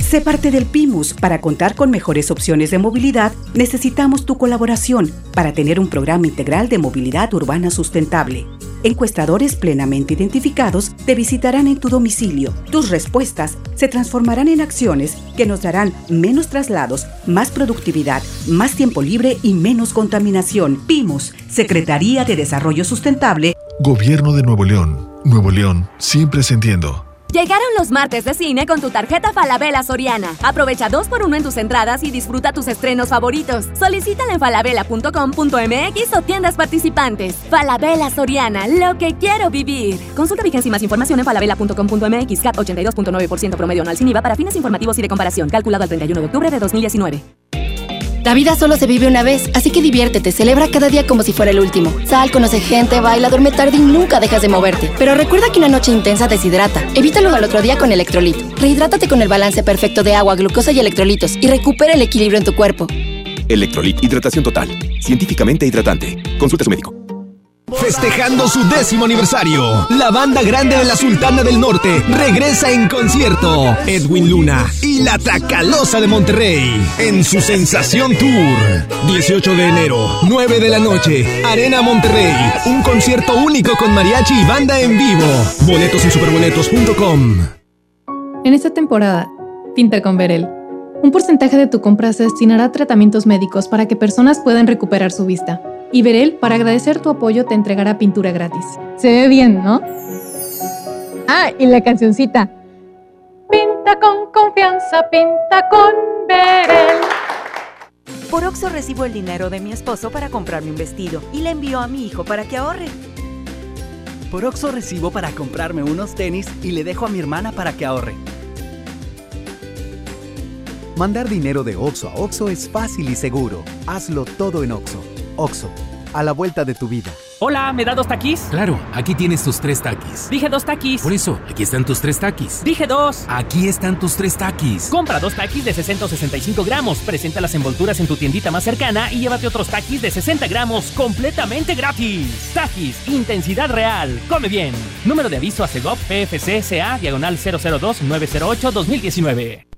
Sé parte del PIMUS. Para contar con mejores opciones de movilidad, necesitamos tu colaboración para tener un programa integral de movilidad urbana sustentable. Encuestadores plenamente identificados te visitarán en tu domicilio. Tus respuestas se transformarán en acciones que nos darán menos traslados, más productividad, más tiempo libre y menos contaminación. PIMUS, Secretaría de Desarrollo Sustentable. Gobierno de Nuevo León. Nuevo León, siempre ascendiendo. Llegaron los martes de cine con tu tarjeta Falabella Soriana. Aprovecha 2x1 en tus entradas y disfruta tus estrenos favoritos. Solicítala en falabella.com.mx o tiendas participantes. Falabella Soriana, lo que quiero vivir. Consulta vigencia y más información en falabella.com.mx. CAT 82.9% promedio anual sin IVA para fines informativos y de comparación. Calculado al 31 de octubre de 2019. La vida solo se vive una vez, así que diviértete, celebra cada día como si fuera el último. Sal, conoce gente, baila, duerme tarde y nunca dejas de moverte. Pero recuerda que una noche intensa deshidrata. Evítalo al otro día con Electrolit. Rehidrátate con el balance perfecto de agua, glucosa y electrolitos y recupera el equilibrio en tu cuerpo. Electrolit Hidratación Total. Científicamente hidratante. Consulta a su médico. Festejando su décimo aniversario, la banda grande de la Sultana del Norte regresa en concierto. Edwin Luna y la Tracalosa de Monterrey en su Sensación Tour. 18 de enero, 9 de la noche, Arena Monterrey. Un concierto único con mariachi y banda en vivo. Boletos en superboletos.com. En esta temporada, pinta con Verel. Un porcentaje de tu compra se destinará a tratamientos médicos para que personas puedan recuperar su vista. Y Verel, para agradecer tu apoyo, te entregará pintura gratis. Se ve bien, ¿no? Ah, y la cancioncita. Pinta con confianza, pinta con Verel. Por Oxo recibo el dinero de mi esposo para comprarme un vestido y le envío a mi hijo para que ahorre. Por Oxo recibo para comprarme unos tenis y le dejo a mi hermana para que ahorre. Mandar dinero de Oxo a Oxo es fácil y seguro. Hazlo todo en Oxo. Oxo, a la vuelta de tu vida. Hola, ¿me da dos taquis? Claro, aquí tienes tus tres taquis. Dije dos taquis. Por eso, aquí están tus tres taquis. Dije dos. Aquí están tus tres taquis. Compra dos taquis de 60 o 65 gramos, presenta las envolturas en tu tiendita más cercana y llévate otros taquis de 60 gramos completamente gratis. Taquis, intensidad real. Come bien. Número de aviso a CEGOP PFC CA diagonal 002-908-2019.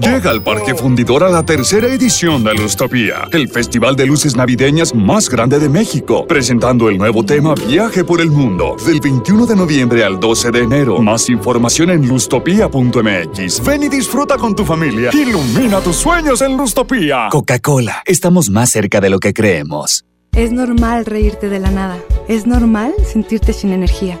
Llega al Parque Fundidor a la tercera edición de Lustopía, el festival de luces navideñas más grande de México, presentando el nuevo tema Viaje por el Mundo, del 21 de noviembre al 12 de enero. Más información en lustopía.mx. Ven y disfruta con tu familia. Ilumina tus sueños en Lustopía. Coca-Cola, estamos más cerca de lo que creemos. Es normal reírte de la nada. Es normal sentirte sin energía.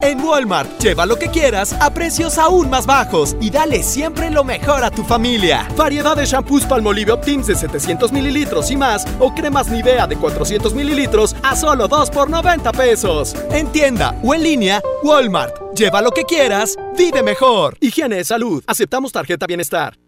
En Walmart, lleva lo que quieras a precios aún más bajos y dale siempre lo mejor a tu familia. Variedad de shampoos Palmolive Optims de 700 mililitros y más o cremas Nivea de 400 mililitros a solo 2 por 90 pesos. En tienda o en línea, Walmart. Lleva lo que quieras, vive mejor. Higiene de salud. Aceptamos tarjeta bienestar.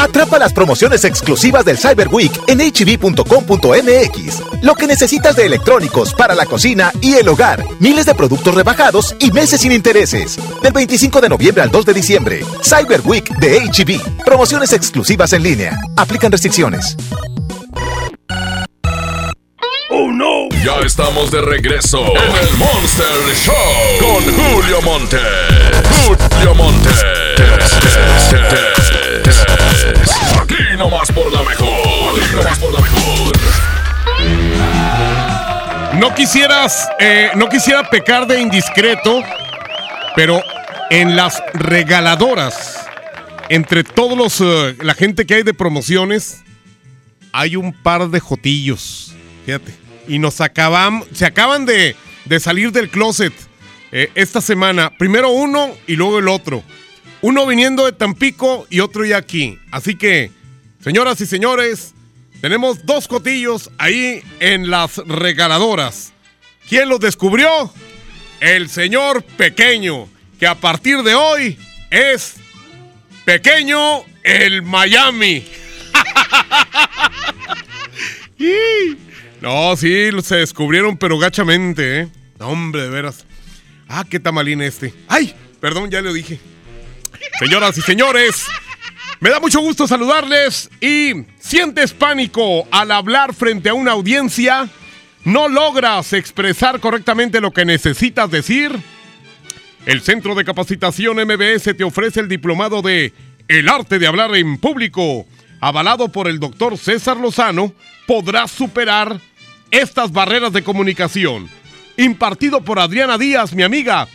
Atrapa las promociones exclusivas del Cyber Week en hb.com.mx. Lo que necesitas de electrónicos para la cocina y el hogar. Miles de productos rebajados y meses sin intereses. Del 25 de noviembre al 2 de diciembre. Cyber Week de HB. Promociones exclusivas en línea. Aplican restricciones. ¡Oh no! Ya estamos de regreso en el Monster Show con Julio Monte. Julio Monte. Aquí nomás por la mejor. Por la mejor. No quisieras, eh, no quisiera pecar de indiscreto, pero en las regaladoras, entre todos los, eh, la gente que hay de promociones, hay un par de jotillos, fíjate, y nos acaban, se acaban de, de salir del closet eh, esta semana. Primero uno y luego el otro. Uno viniendo de Tampico y otro ya aquí. Así que, señoras y señores, tenemos dos cotillos ahí en las regaladoras. ¿Quién los descubrió? El señor pequeño, que a partir de hoy es pequeño el Miami. No, sí, se descubrieron, pero gachamente, ¿eh? No, hombre, de veras. Ah, qué tamalín este. ¡Ay! Perdón, ya lo dije. Señoras y señores, me da mucho gusto saludarles y sientes pánico al hablar frente a una audiencia. ¿No logras expresar correctamente lo que necesitas decir? El Centro de Capacitación MBS te ofrece el diplomado de El arte de hablar en público, avalado por el doctor César Lozano, podrás superar estas barreras de comunicación. Impartido por Adriana Díaz, mi amiga.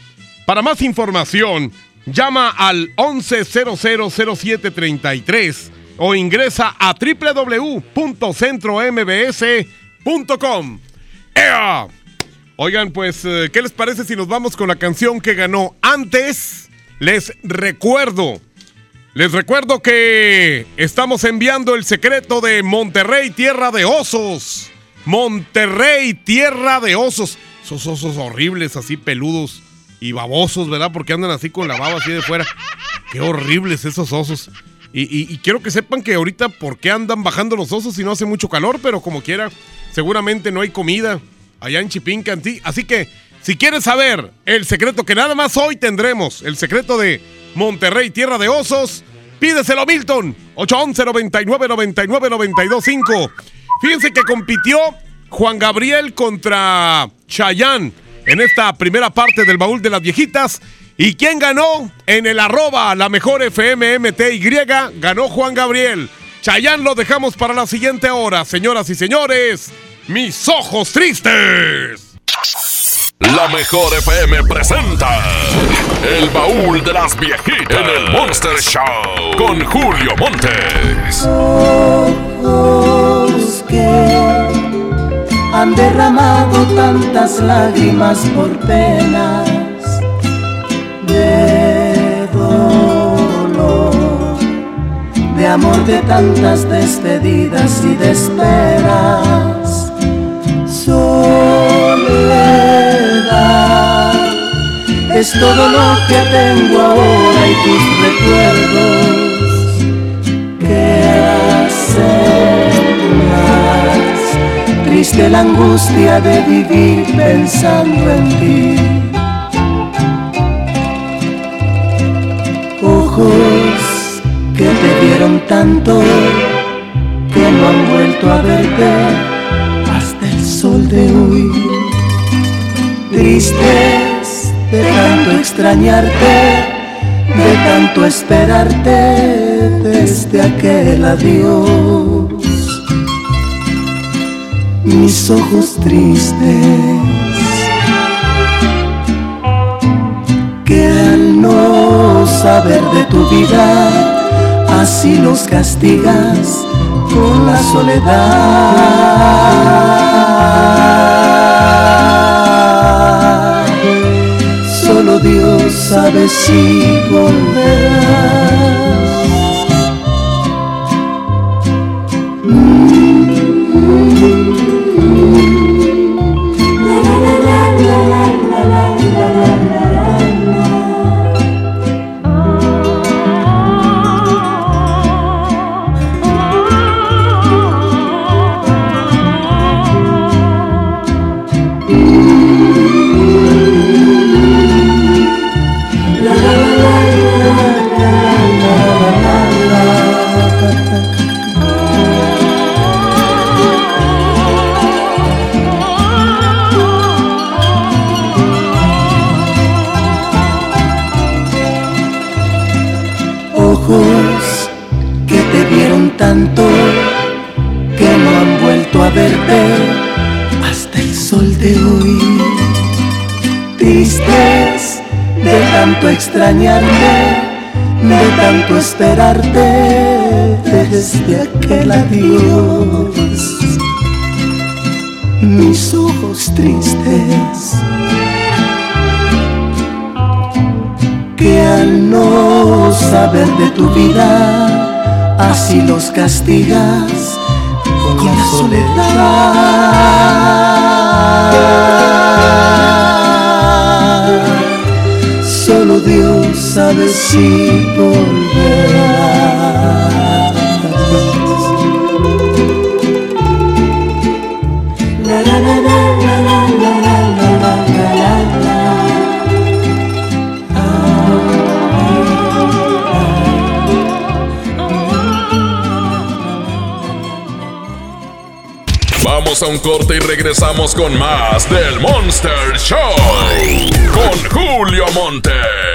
Para más información, llama al 11000733 o ingresa a www.centrombs.com. ¡Ea! Oigan, pues, eh, ¿qué les parece si nos vamos con la canción que ganó antes? Les recuerdo, les recuerdo que estamos enviando el secreto de Monterrey, tierra de osos. Monterrey, tierra de osos. Esos osos horribles, así peludos y babosos, ¿verdad? Porque andan así con la baba así de fuera. Qué horribles esos osos. Y, quiero que sepan que ahorita, ¿por qué andan bajando los osos si no hace mucho calor? Pero como quiera, seguramente no hay comida allá en Chipincanti. Así que, si quieres saber el secreto que nada más hoy tendremos, el secreto de Monterrey, tierra de osos, pídeselo a Milton, 811 99 99 925. Fíjense que compitió Juan Gabriel contra Chayanne en esta primera parte del baúl de las viejitas. ¿Y quién ganó? En el arroba, la mejor FMMTY, ganó Juan Gabriel. Chayanne lo dejamos para la siguiente hora, señoras y señores. Mis ojos tristes. La mejor FM presenta El baúl de las viejitas en el Monster Show con Julio Montes. Ojos que han derramado tantas lágrimas por penas de dolor, de amor de tantas despedidas y de esperas. Soledad es todo lo que tengo ahora y tus recuerdos. Que hacen más triste la angustia de vivir pensando en ti ojos que te vieron tanto que no han vuelto a verte sol de hoy, tristes de tanto extrañarte, de tanto esperarte desde aquel adiós. Mis ojos tristes, que al no saber de tu vida, así los castigas con la soledad. Solo Dios sabe si volverás. Esperarte desde aquel adiós. Mis ojos tristes que al no saber de tu vida, así los castigas con, la soledad. Dios sabe Vamos a un corte y regresamos con más del Monster Show. Con Julio Monte.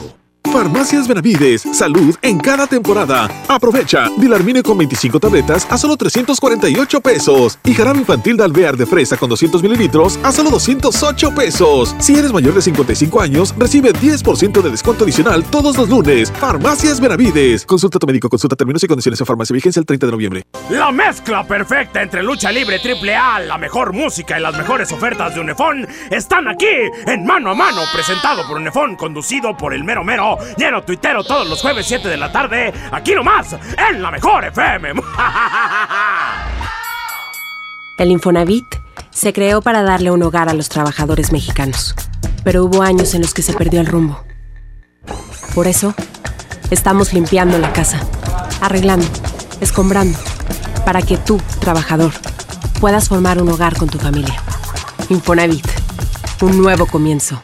Farmacias Benavides, salud en cada temporada. Aprovecha, Dilarmine con 25 tabletas a solo 348 pesos. Y jarabe infantil de alvear de fresa con 200 mililitros a solo 208 pesos. Si eres mayor de 55 años, recibe 10% de descuento adicional todos los lunes. Farmacias Benavides. Consulta tu médico, consulta términos y condiciones en farmacia. Vigencia el 30 de noviembre. La mezcla perfecta entre lucha libre triple A, la mejor música y las mejores ofertas de Unefón están aquí en Mano a Mano, presentado por Unefón, conducido por el mero mero lleno tuitero todos los jueves 7 de la tarde, aquí nomás, en la mejor FM. El Infonavit se creó para darle un hogar a los trabajadores mexicanos, pero hubo años en los que se perdió el rumbo. Por eso, estamos limpiando la casa, arreglando, escombrando, para que tú, trabajador, puedas formar un hogar con tu familia. Infonavit, un nuevo comienzo.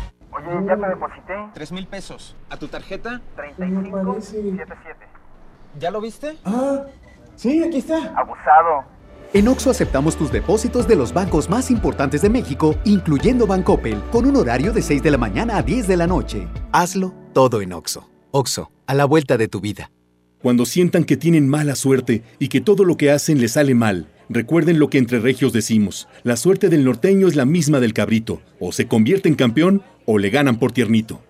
Ya te deposité. Tres mil pesos. ¿A tu tarjeta? 3577. ¿Ya lo viste? Ah, sí, aquí está. Abusado. En Oxo aceptamos tus depósitos de los bancos más importantes de México, incluyendo Bancoppel, con un horario de 6 de la mañana a 10 de la noche. Hazlo todo en Oxo. Oxo, a la vuelta de tu vida. Cuando sientan que tienen mala suerte y que todo lo que hacen les sale mal, recuerden lo que entre regios decimos. La suerte del norteño es la misma del cabrito. O se convierte en campeón o le ganan por tiernito.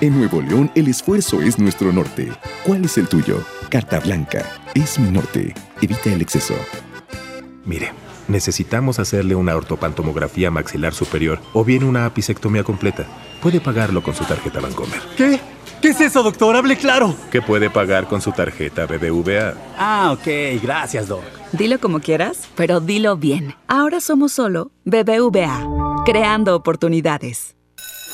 En Nuevo León, el esfuerzo es nuestro norte. ¿Cuál es el tuyo? Carta Blanca. Es mi norte. Evita el exceso. Mire, necesitamos hacerle una ortopantomografía maxilar superior o bien una apicectomía completa. Puede pagarlo con su tarjeta Bancomer. ¿Qué? ¿Qué es eso, doctor? Hable claro. ¿Qué puede pagar con su tarjeta BBVA? Ah, ok. Gracias, doc. Dilo como quieras, pero dilo bien. Ahora somos solo BBVA, creando oportunidades.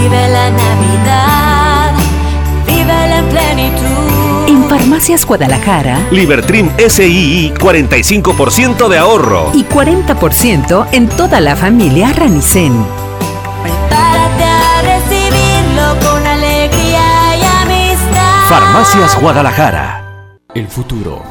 Vive la Navidad, vive la plenitud. En Farmacias Guadalajara, Libertrim SII 45% de ahorro. y 40% en toda la familia Ranicen. Prepárate a recibirlo con alegría y amistad. Farmacias Guadalajara. El futuro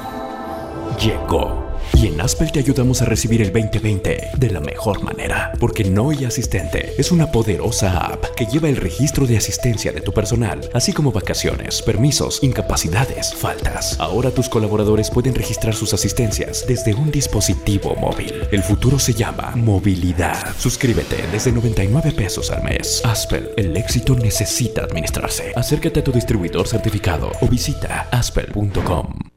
llegó. Y en Aspel te ayudamos a recibir el 2020 de la mejor manera. Porque Noi Asistente es una poderosa app que lleva el registro de asistencia de tu personal, así como vacaciones, permisos, incapacidades, faltas. Ahora tus colaboradores pueden registrar sus asistencias desde un dispositivo móvil. El futuro se llama movilidad. Suscríbete desde 99 pesos al mes. Aspel, el éxito necesita administrarse. Acércate a tu distribuidor certificado o visita aspel.com.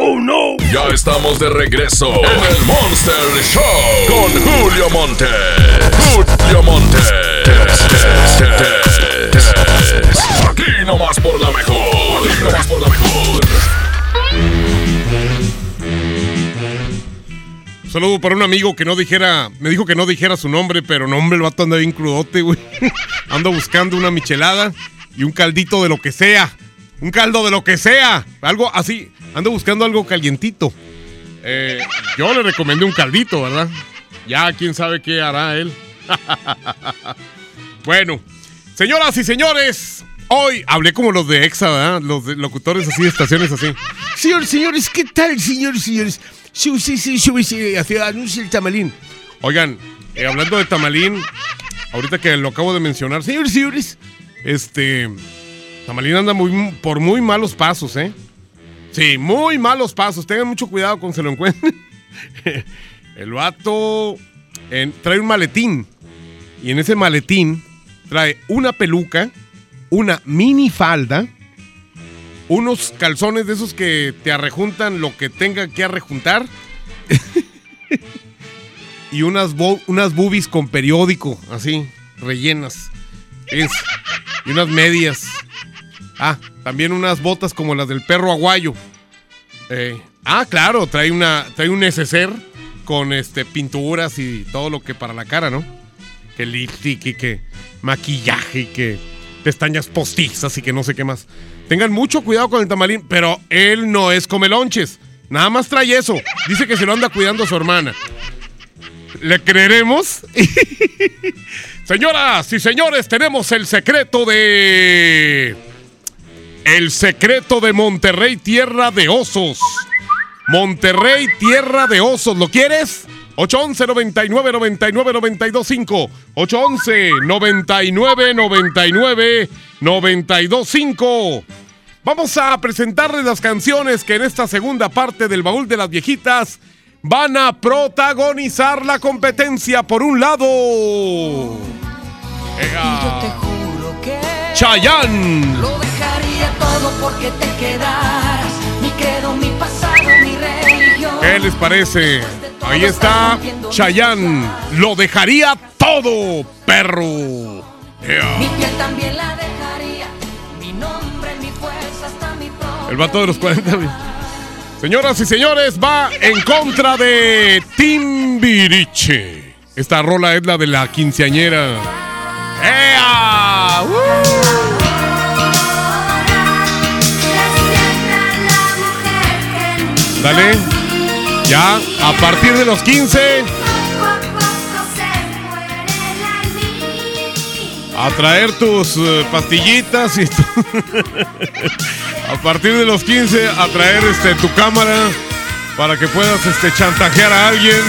¡Oh no! Ya estamos de regreso en el Monster Show con Julio Monte. Julio Monte. Aquí nomás por la mejor. Aquí nomás por la mejor. Un saludo para un amigo que no dijera, me dijo que no dijera su nombre, pero no, hombre, el vato anda bien crudote, güey. Ando buscando una michelada y un caldito de lo que sea. Un caldo de lo que sea. Algo así. Ando buscando algo calientito. Eh, yo le recomendé un caldito, ¿verdad? Ya quién sabe qué hará él. bueno, señoras y señores, hoy hablé como los de EXA, ¿verdad? Los de locutores así de estaciones así. Señores, señores, ¿qué tal, señores, señores? Sí, sí, sí, sí, sí, hacia anuncia el tamalín. Oigan, eh, hablando de tamalín, ahorita que lo acabo de mencionar, señores, señores, este, tamalín anda muy, por muy malos pasos, ¿eh? Sí, muy malos pasos. Tengan mucho cuidado con se lo encuentren. El vato en- trae un maletín. Y en ese maletín trae una peluca, una mini falda, unos calzones de esos que te arrejuntan lo que tenga que arrejuntar. y unas, unas boobies con periódico, así, rellenas. Es, y unas medias. Ah, también unas botas como las del perro aguayo. Eh, ah, claro, trae una trae un neceser con este pinturas y todo lo que para la cara, ¿no? Que lipstick y que maquillaje y que pestañas postizas y que no sé qué más. Tengan mucho cuidado con el tamalín, pero él no es comelonches. Nada más trae eso. Dice que se lo anda cuidando a su hermana. ¿Le creeremos? Señoras y señores, tenemos el secreto de... El secreto de Monterrey, tierra de osos. Monterrey, tierra de osos. ¿Lo quieres? 811 99 99 925 811 99 99 925 Vamos a presentarles las canciones que en esta segunda parte del baúl de las viejitas van a protagonizar la competencia. Por un lado, Ega. Todo porque te quedaras. Mi credo, mi pasado, mi religión. ¿Qué les parece? Ahí está Chayanne. Lo dejaría todo, perro. Ea. Mi piel también la dejaría. Mi nombre, mi fuerza, hasta mi. El vato de los 40 mil. Señoras y señores, va en contra de Timbiriche. Esta rola es la de la quinceañera. ¡Ea! Dale. Ya, a partir de los 15. A traer tus eh, pastillitas y a partir de los 15 a traer este tu cámara para que puedas este chantajear a alguien.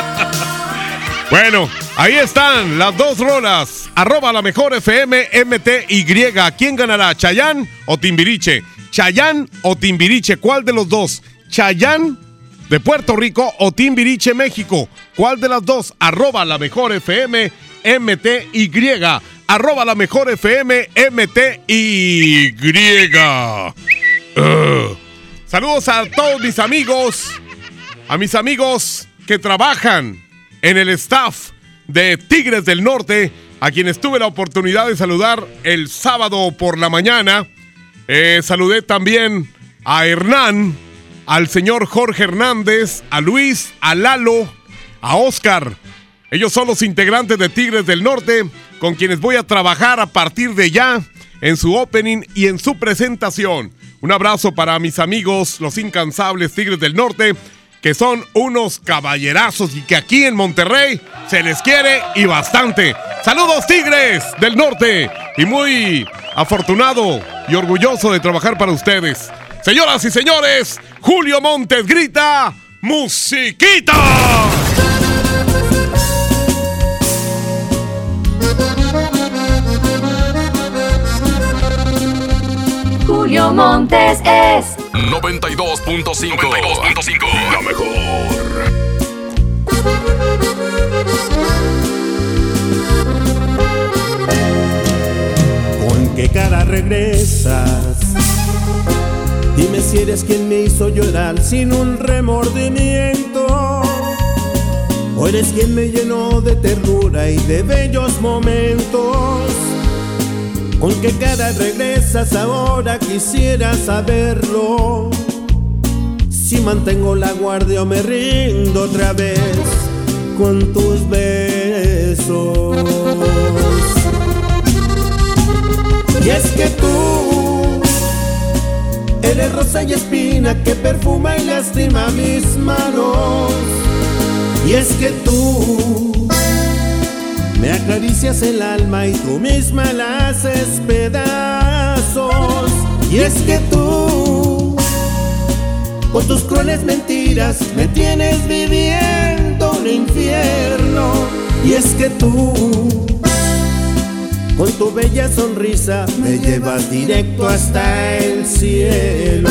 bueno, ahí están las dos rolas. Arroba la mejor FM MTY. ¿Quién ganará? ¿Chayán o Timbiriche? ¿Chayán o Timbiriche? ¿Cuál de los dos? ¿Chayán de Puerto Rico o Timbiriche México? ¿Cuál de las dos? Arroba la mejor FM MTY. Arroba la mejor FM MTY. Ugh. Saludos a todos mis amigos, a mis amigos que trabajan en el staff de Tigres del Norte, a quienes tuve la oportunidad de saludar el sábado por la mañana. Eh, saludé también a Hernán, al señor Jorge Hernández, a Luis, a Lalo, a Oscar. Ellos son los integrantes de Tigres del Norte, con quienes voy a trabajar a partir de ya en su opening y en su presentación. Un abrazo para mis amigos, los incansables Tigres del Norte, que son unos caballerazos y que aquí en Monterrey se les quiere y bastante. Saludos Tigres del Norte y muy afortunado y orgulloso de trabajar para ustedes. Señoras y señores, Julio Montes grita, musiquita. Julio Montes es 92.5. 92.5. La mejor. ¿Con qué cara regresas? Dime si eres quien me hizo llorar sin un remordimiento. O eres quien me llenó de ternura y de bellos momentos. ¿Con qué cara regresas ahora? Quisiera saberlo. Si mantengo la guardia o me rindo otra vez con tus besos. Y es que tú eres rosa y espina que perfuma y lastima mis manos. Y es que tú me acaricias el alma y tú misma la haces pedazos. Y es que tú, con tus crueles mentiras, me tienes viviendo un infierno. Y es que tú, con tu bella sonrisa, me llevas directo hasta el cielo.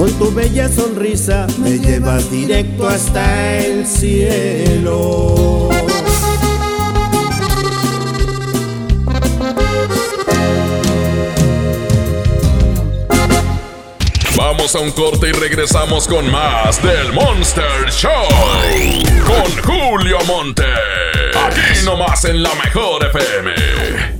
con tu bella sonrisa, me llevas directo hasta el cielo. Vamos a un corte y regresamos con más del Monster Show. Con Julio Monte. Aquí nomás en la mejor FM.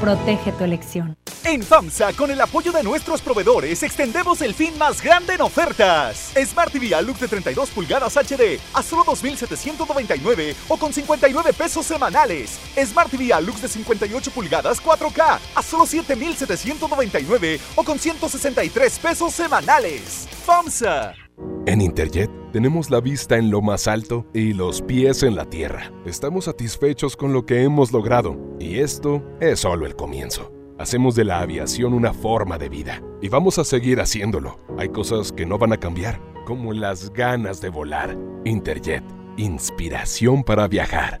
protege tu elección. En FAMSA, con el apoyo de nuestros proveedores, extendemos el fin más grande en ofertas. Smart TV Alux de 32 pulgadas HD a solo 2,799 o con 59 pesos semanales. Smart TV Alux de 58 pulgadas 4K a solo 7,799 o con 163 pesos semanales. FAMSA. En Interjet tenemos la vista en lo más alto y los pies en la tierra. Estamos satisfechos con lo que hemos logrado y esto es solo el comienzo. Hacemos de la aviación una forma de vida y vamos a seguir haciéndolo. Hay cosas que no van a cambiar, como las ganas de volar. Interjet, inspiración para viajar.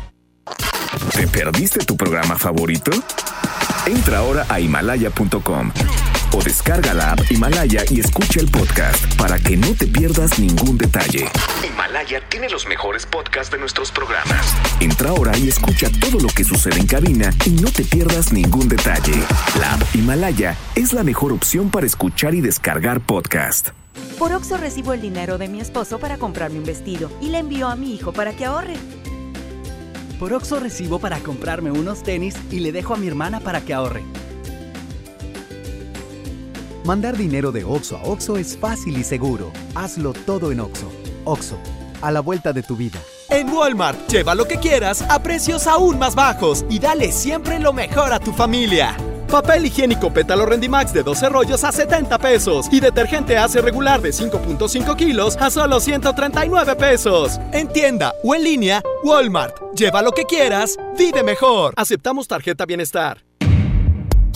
¿Te perdiste tu programa favorito? Entra ahora a himalaya.com o descarga la app Himalaya y escucha el podcast para que no te pierdas ningún detalle. Himalaya tiene los mejores podcasts de nuestros programas. Entra ahora y escucha todo lo que sucede en cabina y no te pierdas ningún detalle. La app Himalaya es la mejor opción para escuchar y descargar podcast. Por Oxo recibo el dinero de mi esposo para comprarme un vestido y le envío a mi hijo para que ahorre. Por Oxo recibo para comprarme unos tenis y le dejo a mi hermana para que ahorre. Mandar dinero de Oxo a Oxo es fácil y seguro. Hazlo todo en Oxo. Oxo, a la vuelta de tu vida. En Walmart, lleva lo que quieras a precios aún más bajos y dale siempre lo mejor a tu familia. Papel higiénico pétalo Rendimax de 12 rollos a 70 pesos y detergente hace regular de 5.5 kilos a solo 139 pesos. En tienda o en línea, Walmart. Lleva lo que quieras, vive mejor. Aceptamos tarjeta bienestar.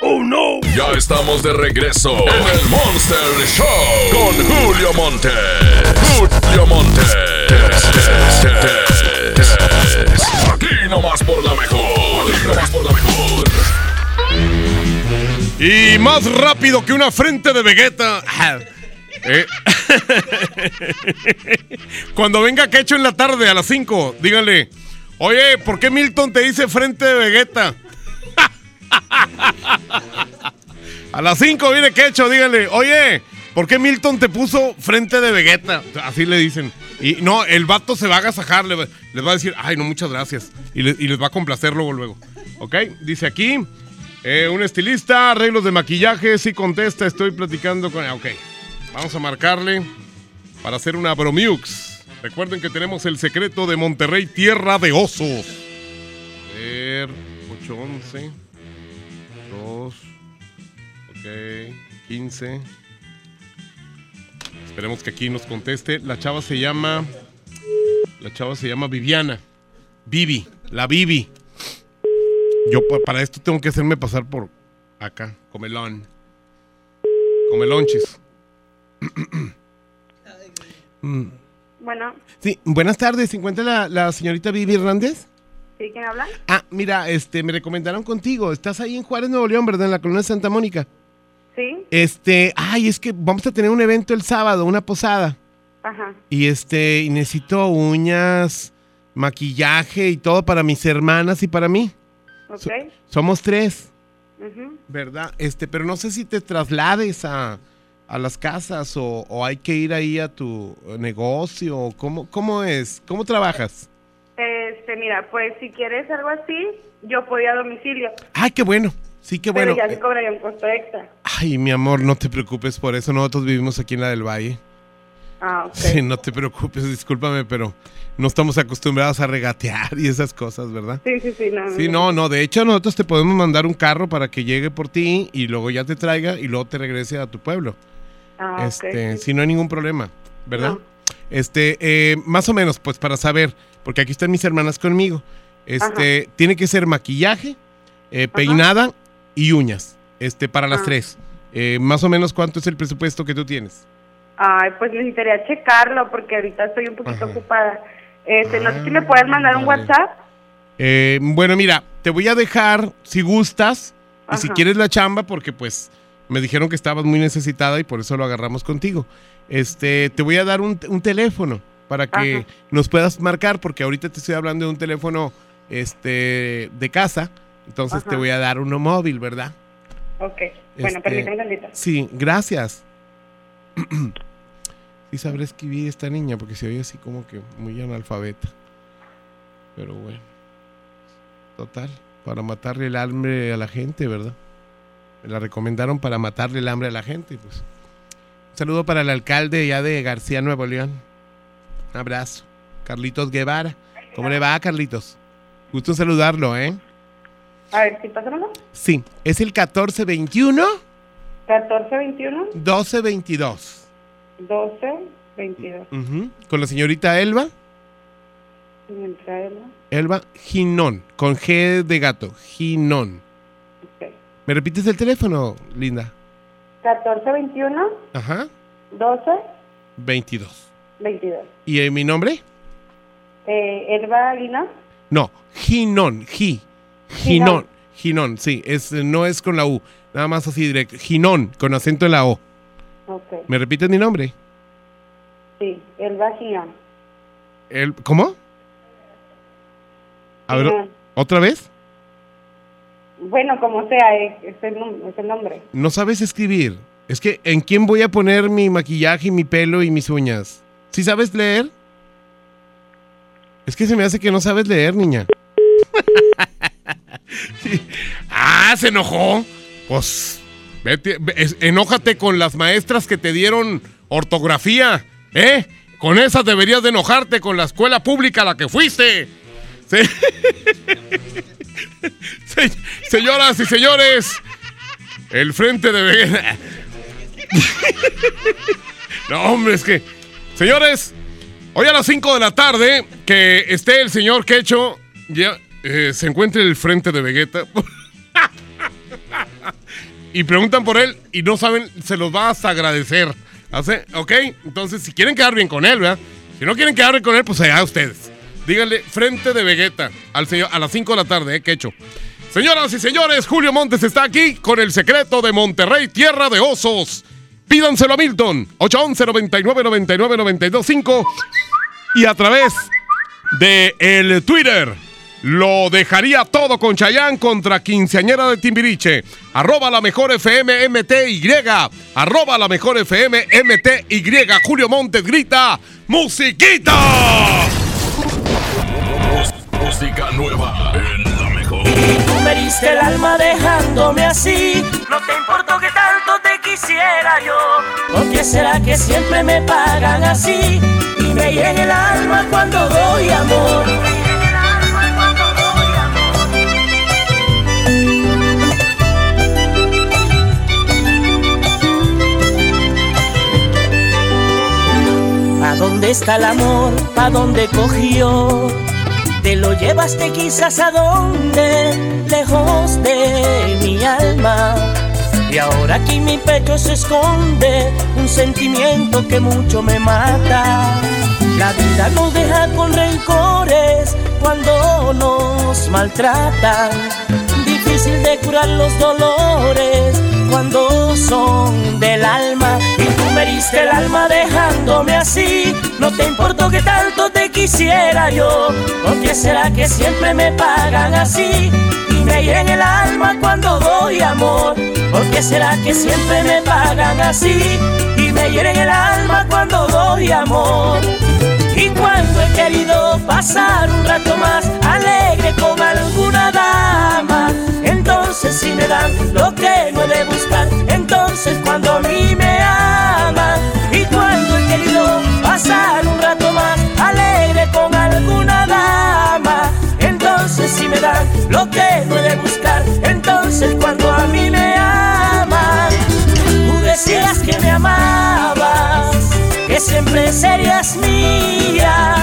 ¡Oh, no! Ya estamos de regreso en el Monster Show con Julio Monte. Julio Monte. Aquí nomás por la mejor. Aquí nomás por la mejor. Y más rápido que una frente de Vegeta. Eh. Cuando venga Quecho en la tarde a las 5, díganle, oye, ¿por qué Milton te dice frente de Vegeta? A las 5 viene Quecho, díganle, oye, ¿por qué Milton te puso frente de Vegeta? Así le dicen. Y no, el vato se va a agasajar, les va a decir, ay, no, muchas gracias. Y, le- les va a complacer luego, luego. ¿Ok? Dice aquí, eh, un estilista, arreglos de maquillaje, sí contesta, estoy platicando con... ah, Ok, vamos a marcarle para hacer una bromiux. Recuerden que tenemos el secreto de Monterrey, tierra de osos. A ver, 811. 2. Ok. 15. Esperemos que aquí nos conteste. La chava se llama. La chava se llama Viviana. Vivi. La Vivi. Yo pa- para esto tengo que hacerme pasar por acá. Comelón. Comelonchis. Mm. Bueno, Sí, buenas tardes. ¿Se encuentra la, la señorita Vivi Hernández? ¿sí quién habla? Ah, mira, este, me recomendaron contigo. Estás ahí en Juárez, Nuevo León, ¿verdad? En la colonia Santa Mónica. Sí, Este, ay, es que vamos a tener un evento el sábado, una posada. ajá. Y este, y necesito uñas, maquillaje y todo para mis hermanas y para mí. Ok. Somos tres, ujú. ¿verdad? Este, pero no sé si te traslades a, a las casas o, o hay que ir ahí a tu negocio. ¿Cómo, ¿Cómo es? ¿Cómo trabajas? Este, mira, pues si quieres algo así, yo puedo ir a domicilio. Ay, qué bueno. Sí, qué bueno. Pero ya se cobraría un costo extra. Ay, mi amor, no te preocupes por eso. Nosotros vivimos aquí en la del Valle. Ah, ok. Sí, no te preocupes, discúlpame, pero no estamos acostumbrados a regatear y esas cosas, ¿verdad? Sí, sí, sí. No, Sí, no, no, de hecho nosotros te podemos mandar un carro para que llegue por ti y luego ya te traiga y luego te regrese a tu pueblo. Ah, ok, este, sí. si no hay ningún problema, ¿verdad? Este, eh, más o menos, pues para saber, porque aquí están mis hermanas conmigo. Este, tiene que ser maquillaje, eh, peinada y uñas, este, para las Ah. tres. Eh, más o menos, ¿cuánto es el presupuesto que tú tienes? Ay, pues necesitaría checarlo porque ahorita estoy un poquito Ajá. ocupada. Este, no sé si me puedes mandar un vale. WhatsApp. Eh, bueno, mira, te voy a dejar, si gustas, y si Ajá. quieres la chamba, porque pues me dijeron que estabas muy necesitada y por eso lo agarramos contigo. Este, te voy a dar un, un teléfono para que Ajá. nos puedas marcar, porque ahorita te estoy hablando de un teléfono este, de casa, entonces te voy a dar uno móvil, ¿verdad? Ok. Bueno, Este, permíteme tantito. Sí, gracias. sí sabré escribir esta niña porque se oye así como que muy analfabeta. Pero bueno. Total, para matarle el hambre a la gente, ¿verdad? Me la recomendaron para matarle el hambre a la gente, pues. Un saludo para el alcalde ya de García Nuevo León. Un abrazo. Carlitos Guevara. ¿Cómo le va, Carlitos? Gusto en saludarlo, ¿eh? A ver, ¿sí pásamelo? Sí, es el 1421 1421 1222. 12 22. Ujú. Con la señorita Elba. Señorita Elba. Elba Ginón, con G de gato, Ginón. Ok. ¿Me repites el teléfono, linda? 1421 Ajá, 12 22. 22. ¿Y eh, mi nombre? Eh, Elba Aguilar. No, Ginón, Gi. Ginón, Ginón, sí, es, no es con la U, nada más así directo. Ginón, con acento en la O. Ok. ¿Me repites mi nombre? Sí, Elba Gion. El, ¿Cómo? A ver, Ginón. ¿otra vez? Bueno, como sea, es, es el, nom- es el nombre. No sabes escribir. Es que, ¿en quién voy a poner mi maquillaje, mi pelo y mis uñas? ¿Sí sabes leer? Es que se me hace que no sabes leer, niña. ah, se enojó. Pues, vete, enójate con las maestras que te dieron ortografía, ¿eh? Con esas deberías de enojarte con la escuela pública a la que fuiste. Sí. Se- señoras y señores, el frente de Vegeta. no, hombre, es que. Señores, hoy a las 5 de la tarde, que esté el señor Quecho, ya eh, se encuentre el frente de Vegeta. y preguntan por él y no saben, se los vas a agradecer. ¿Hace? ¿Ok? Entonces, si quieren quedar bien con él, ¿verdad? Si no quieren quedar bien con él, pues allá ustedes. Díganle, frente de Vegeta, al señor, a las 5 de la tarde, ¿eh? Quecho. Señoras y señores, Julio Montes está aquí con el secreto de Monterrey, tierra de osos. Pídanselo a Milton, 811 99 99 925 y a través de el Twitter. Lo dejaría todo con Chayán contra quinceañera de Timbiriche. Arroba la mejor FM MTY. Arroba la mejor FM MTY. Julio Montes grita, ¡Musiquita! Música nueva en la mejor. Tú me diste el alma dejándome así. No te importó que tanto te quisiera yo. ¿Por qué será que siempre me pagan así? Y me llena el alma cuando doy amor. ¿A dónde está el amor? ¿A dónde cogió? Te lo llevaste quizás a donde, lejos de mi alma. Y ahora aquí mi pecho se esconde un sentimiento que mucho me mata. La vida nos deja con rencores cuando nos maltratan. Difícil de curar los dolores cuando son del alma. Y tú me diste el alma dejándome así. No te importó que tanto te quisiera yo. ¿Por qué será que siempre me pagan así? Y me hieren el alma cuando doy amor. ¿Por qué será que siempre me pagan así? Y me hieren el alma cuando doy amor. Y cuando he querido pasar un rato más alegre con alguna dama, entonces si me dan lo que no he de buscar, entonces cuando a mí me pasar un rato más alegre con alguna dama. Entonces si me dan lo que no he de buscar, entonces cuando a mí me aman, tú decías que me amabas, que siempre serías mía.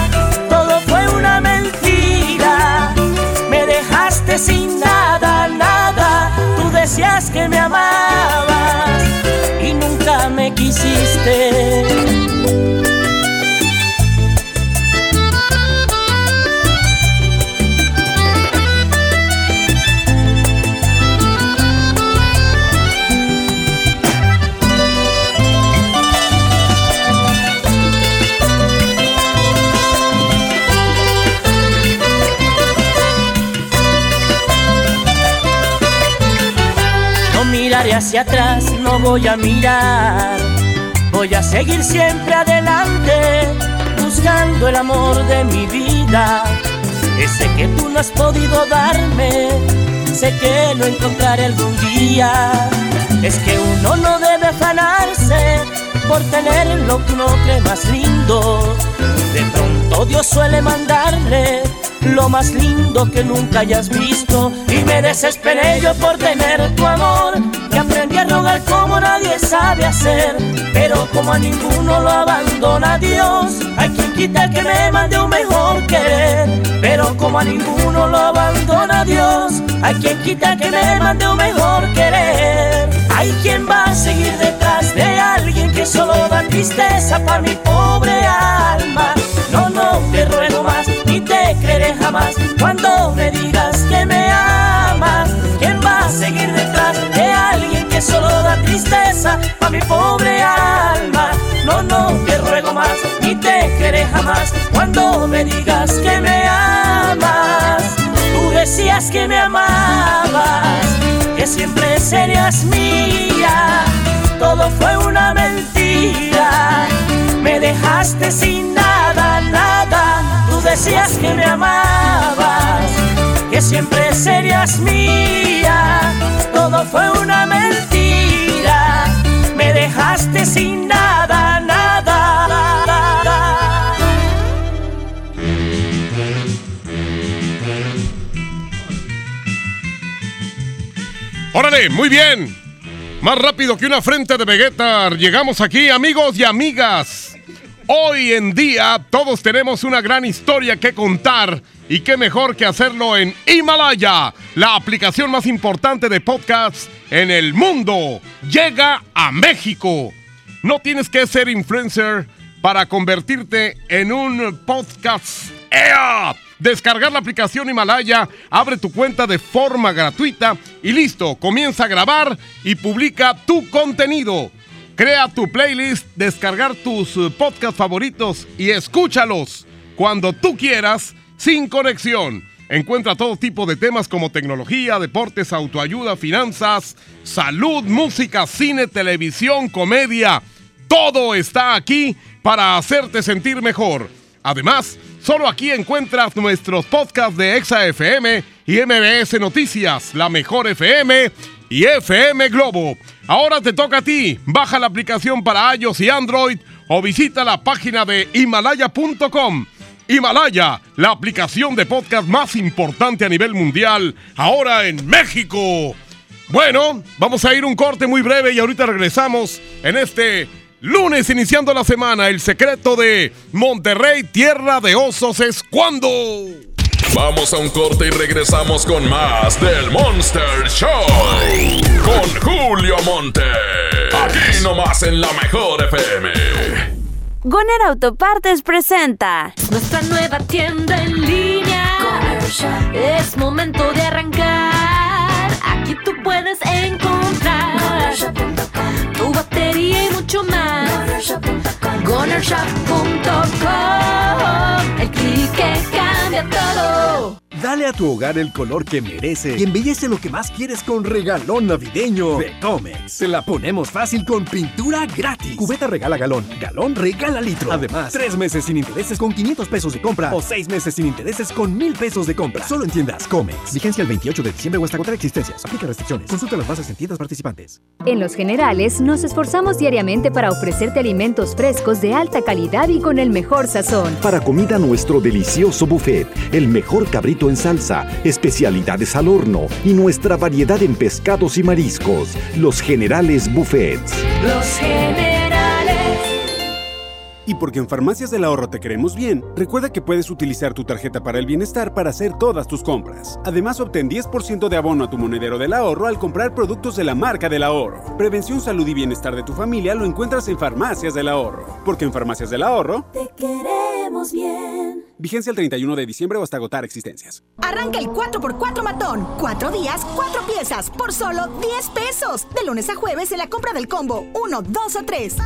Todo fue una mentira, me dejaste sin nada, nada. Tú decías que me amabas y nunca me quisiste. Hacia atrás, no voy a mirar. Voy a seguir siempre adelante, buscando el amor de mi vida. Ese que tú no has podido darme, sé que lo encontraré algún día. Es que uno no debe afanarse por tener lo que uno cree más lindo. De pronto Dios suele mandarle lo más lindo que nunca hayas visto. Y me desesperé yo por tener tu amor. Aprendí a rogar como nadie sabe hacer. Pero como a ninguno lo abandona Dios, hay quien quita que me mande un mejor querer. Pero como a ninguno lo abandona Dios, hay quien quita que me mande un mejor querer. Hay quien va a seguir detrás de alguien que solo da tristeza para mi pobre alma. No, no te ruego más, ni te creeré jamás cuando me digas que me amas. ¿Quién va a seguir detrás solo da tristeza para mi pobre alma? No, no te ruego más, ni te creeré jamás cuando me digas que me amas. Tú decías que me amabas, que siempre serías mía. Todo fue una mentira, me dejaste sin nada, nada. Tú decías que me amabas, que siempre serías mía. Todo fue una mentira, me dejaste sin nada, nada. Órale, muy bien. Más rápido que una frente de Vegeta. Llegamos aquí, amigos y amigas. Hoy en día todos tenemos una gran historia que contar y qué mejor que hacerlo en Himalaya, la aplicación más importante de podcasts en el mundo. Llega a México. No tienes que ser influencer para convertirte en un podcast. ¡Ea! Descargar la aplicación Himalaya, abre tu cuenta de forma gratuita y listo, comienza a grabar y publica tu contenido. Crea tu playlist, descargar tus podcasts favoritos y escúchalos cuando tú quieras sin conexión. Encuentra todo tipo de temas como tecnología, deportes, autoayuda, finanzas, salud, música, cine, televisión, comedia. Todo está aquí para hacerte sentir mejor. Además, solo aquí encuentras nuestros podcasts de Exa FM y MBS Noticias, La Mejor FM y FM Globo. Ahora te toca a ti. Baja la aplicación para iOS y Android o visita la página de himalaya.com. Himalaya, la aplicación de podcast más importante a nivel mundial, ahora en México. Bueno, vamos a ir un corte muy breve y ahorita regresamos en este lunes iniciando la semana. El secreto de Monterrey, tierra de osos, es cuando. Vamos a un corte y regresamos con más del Monster Show. Con Julio Monte. Aquí nomás en la mejor FM. Goner Autopartes presenta Nuestra nueva tienda en línea. Es momento de arrancar. Aquí tú puedes encontrar tu batería y mucho más. Gonershop.com. Dale a tu hogar el color que merece y embellece lo que más quieres con regalón navideño de Comex. Te la ponemos fácil con pintura gratis. Cubeta regala galón, galón regala litro. Además, tres meses sin intereses con 500 pesos de compra o seis meses sin intereses con 1000 pesos de compra. Solo en tiendas Comex. Vigencia el 28 de diciembre o hasta contra existencias. Aplica restricciones. Consulta las bases en tiendas participantes. En Los Generales nos esforzamos diariamente para ofrecerte alimentos frescos de alta calidad y con el mejor sazón. Para comida nuestro delicioso buffet, el mejor cabrito en salsa, especialidades al horno y nuestra variedad en pescados y mariscos. Los Generales Buffets. Los generales. Y porque en Farmacias del Ahorro te queremos bien, recuerda que puedes utilizar tu tarjeta para el bienestar para hacer todas tus compras. Además, obtén 10% de abono a tu monedero del ahorro al comprar productos de la marca del ahorro. Prevención, salud y bienestar de tu familia lo encuentras en Farmacias del Ahorro. Porque en Farmacias del Ahorro Te queremos bien. Vigencia el 31 de diciembre o hasta agotar existencias. Arranca el 4x4 matón. Cuatro días, cuatro piezas, por solo 10 pesos. De lunes a jueves en la compra del combo 1, 2 o 3.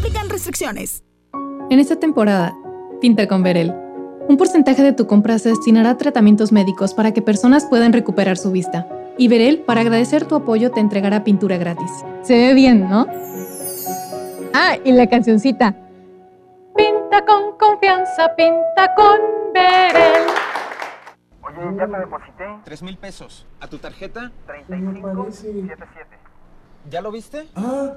Aplican restricciones. En esta temporada, pinta con Verel. Un porcentaje de tu compra se destinará a tratamientos médicos para que personas puedan recuperar su vista. Y Verel, para agradecer tu apoyo, te entregará pintura gratis. Se ve bien, ¿no? Ah, y la cancioncita. Pinta con confianza, pinta con Verel. Oye, ya te deposité. Tres mil pesos. ¿A tu tarjeta? 3577. ¿Ya lo viste? Ah,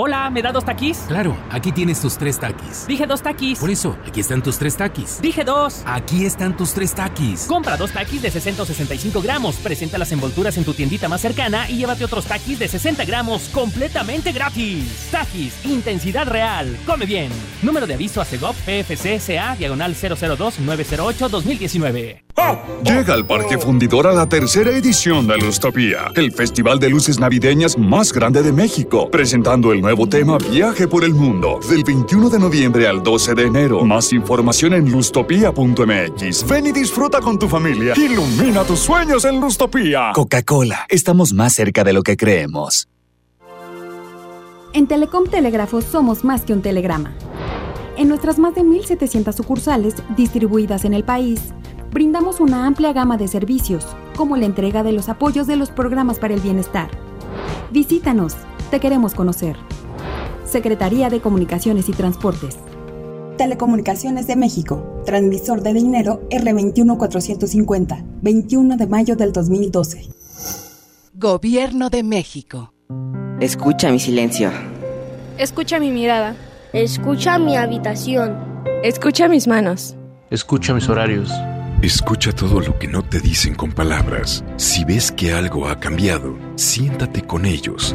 Hola, ¿me da dos taquis? Claro, aquí tienes tus tres taquis. Dije dos taquis. Por eso, aquí están tus tres taquis. Dije dos. Aquí están tus tres taquis. Compra dos taquis de 665 gramos, presenta las envolturas en tu tiendita más cercana y llévate otros taquis de 60 gramos completamente gratis. Taquis, intensidad real. Come bien. Número de aviso a CEGOP PFC CA, diagonal 002-908-2019. Llega al Parque Fundidor a la tercera edición de Lustopía, el festival de luces navideñas más grande de México, presentando el nuevo tema Viaje por el Mundo, del 21 de noviembre al 12 de enero. Más información en lustopía.mx. Ven y disfruta con tu familia. Ilumina tus sueños en Lustopía. Coca-Cola, estamos más cerca de lo que creemos. En Telecom Telégrafo somos más que un telegrama. En nuestras más de 1.700 sucursales distribuidas en el país, brindamos una amplia gama de servicios, como la entrega de los apoyos de los programas para el bienestar. Visítanos, te queremos conocer. Secretaría de Comunicaciones y Transportes. Telecomunicaciones de México, transmisor de dinero R21450, 21 de mayo del 2012. Gobierno de México. Escucha mi silencio. Escucha mi mirada. Escucha mi habitación. Escucha mis manos. Escucha mis horarios. Escucha todo lo que no te dicen con palabras. Si ves que algo ha cambiado, siéntate con ellos.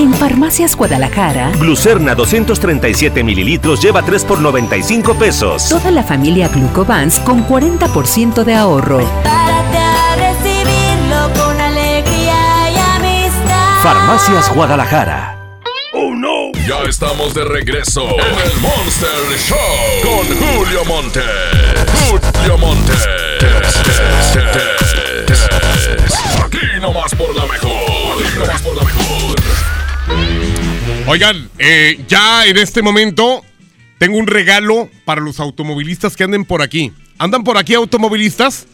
En Farmacias Guadalajara, Glucerna 237 mililitros lleva 3 por 95 pesos. toda la familia Glucovans con 40% de ahorro. Párate a recibirlo con alegría y amistad. Farmacias Guadalajara. ¡Oh no! Ya estamos de regreso en el Monster Show con Julio Monte. Julio Monte. Aquí nomás por la mejor. Aquí nomás por la mejor. Oigan, eh, ya en este momento tengo un regalo para los automovilistas que anden por aquí. ¿Andan por aquí automovilistas?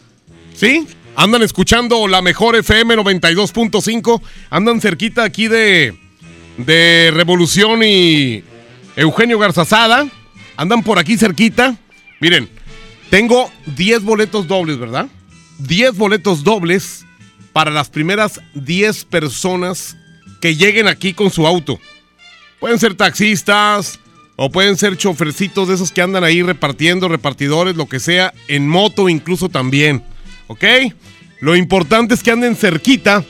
¿Sí? ¿Andan escuchando la mejor FM 92.5? ¿Andan cerquita aquí de, de Revolución y Eugenio Garzazada? ¿Andan por aquí cerquita? Miren, tengo 10 boletos dobles, ¿verdad? 10 boletos dobles para las primeras 10 personas que lleguen aquí con su auto. Pueden ser taxistas o pueden ser chofercitos de esos que andan ahí repartiendo, repartidores, lo que sea, en moto incluso también. ¿Ok? Lo importante es que anden cerquita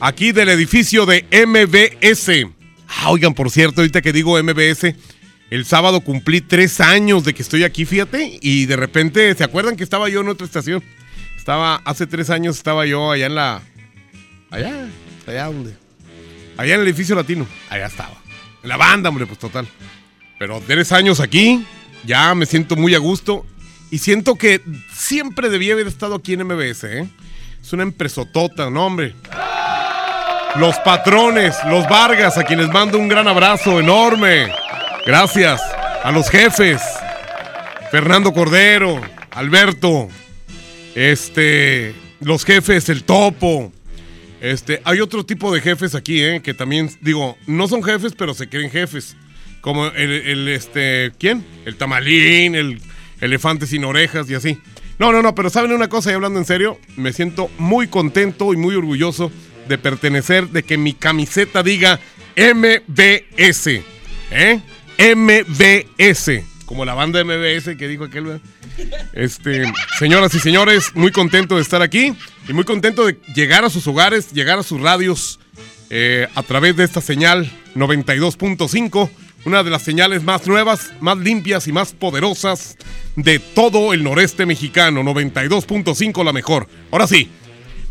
aquí del edificio de MBS. Ah, oigan, por cierto, ahorita que digo MBS, el sábado cumplí tres años de que estoy aquí, fíjate, y de repente, ¿se acuerdan que estaba yo en otra estación? Estaba, hace tres años estaba yo allá en la... Allá, allá donde... Allá en el edificio latino. Allá estaba. En la banda, hombre, pues total. Pero tres años aquí, ya me siento muy a gusto. Y siento que siempre debía haber estado aquí en MBS, ¿eh? Es una empresotota, no, hombre. Los patrones, los Vargas, a quienes mando un gran abrazo enorme. Gracias. A los jefes. Fernando Cordero, Alberto. Este, los jefes, el topo. Este, hay otro tipo de jefes aquí, ¿eh? Que también, digo, no son jefes, pero se creen jefes. Como el, el, este, ¿quién? El tamalín, el elefante sin orejas y así. No, no, no, pero ¿saben una cosa? Y hablando en serio, me siento muy contento y muy orgulloso de pertenecer, de que mi camiseta diga MBS. ¿Eh? MBS. Como la banda MBS que dijo aquel. Este, señoras y señores, muy contento de estar aquí y muy contento de llegar a sus hogares, llegar a sus radios eh, a través de esta señal 92.5, una de las señales más nuevas, más limpias y más poderosas de todo el noreste mexicano. 92.5 la mejor. Ahora sí,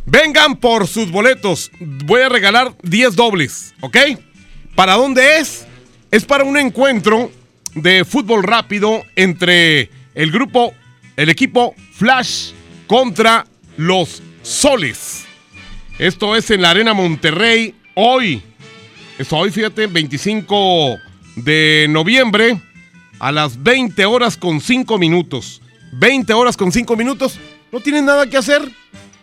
vengan por sus boletos. Voy a regalar 10 dobles, ¿ok? ¿Para dónde es? Es para un encuentro de fútbol rápido entre el grupo, el equipo Flash contra los Soles. Esto es en la Arena Monterrey hoy. Es hoy, fíjate, 25 de noviembre a las 20 horas con 5 minutos. 20 horas con 5 minutos. No tienes nada que hacer.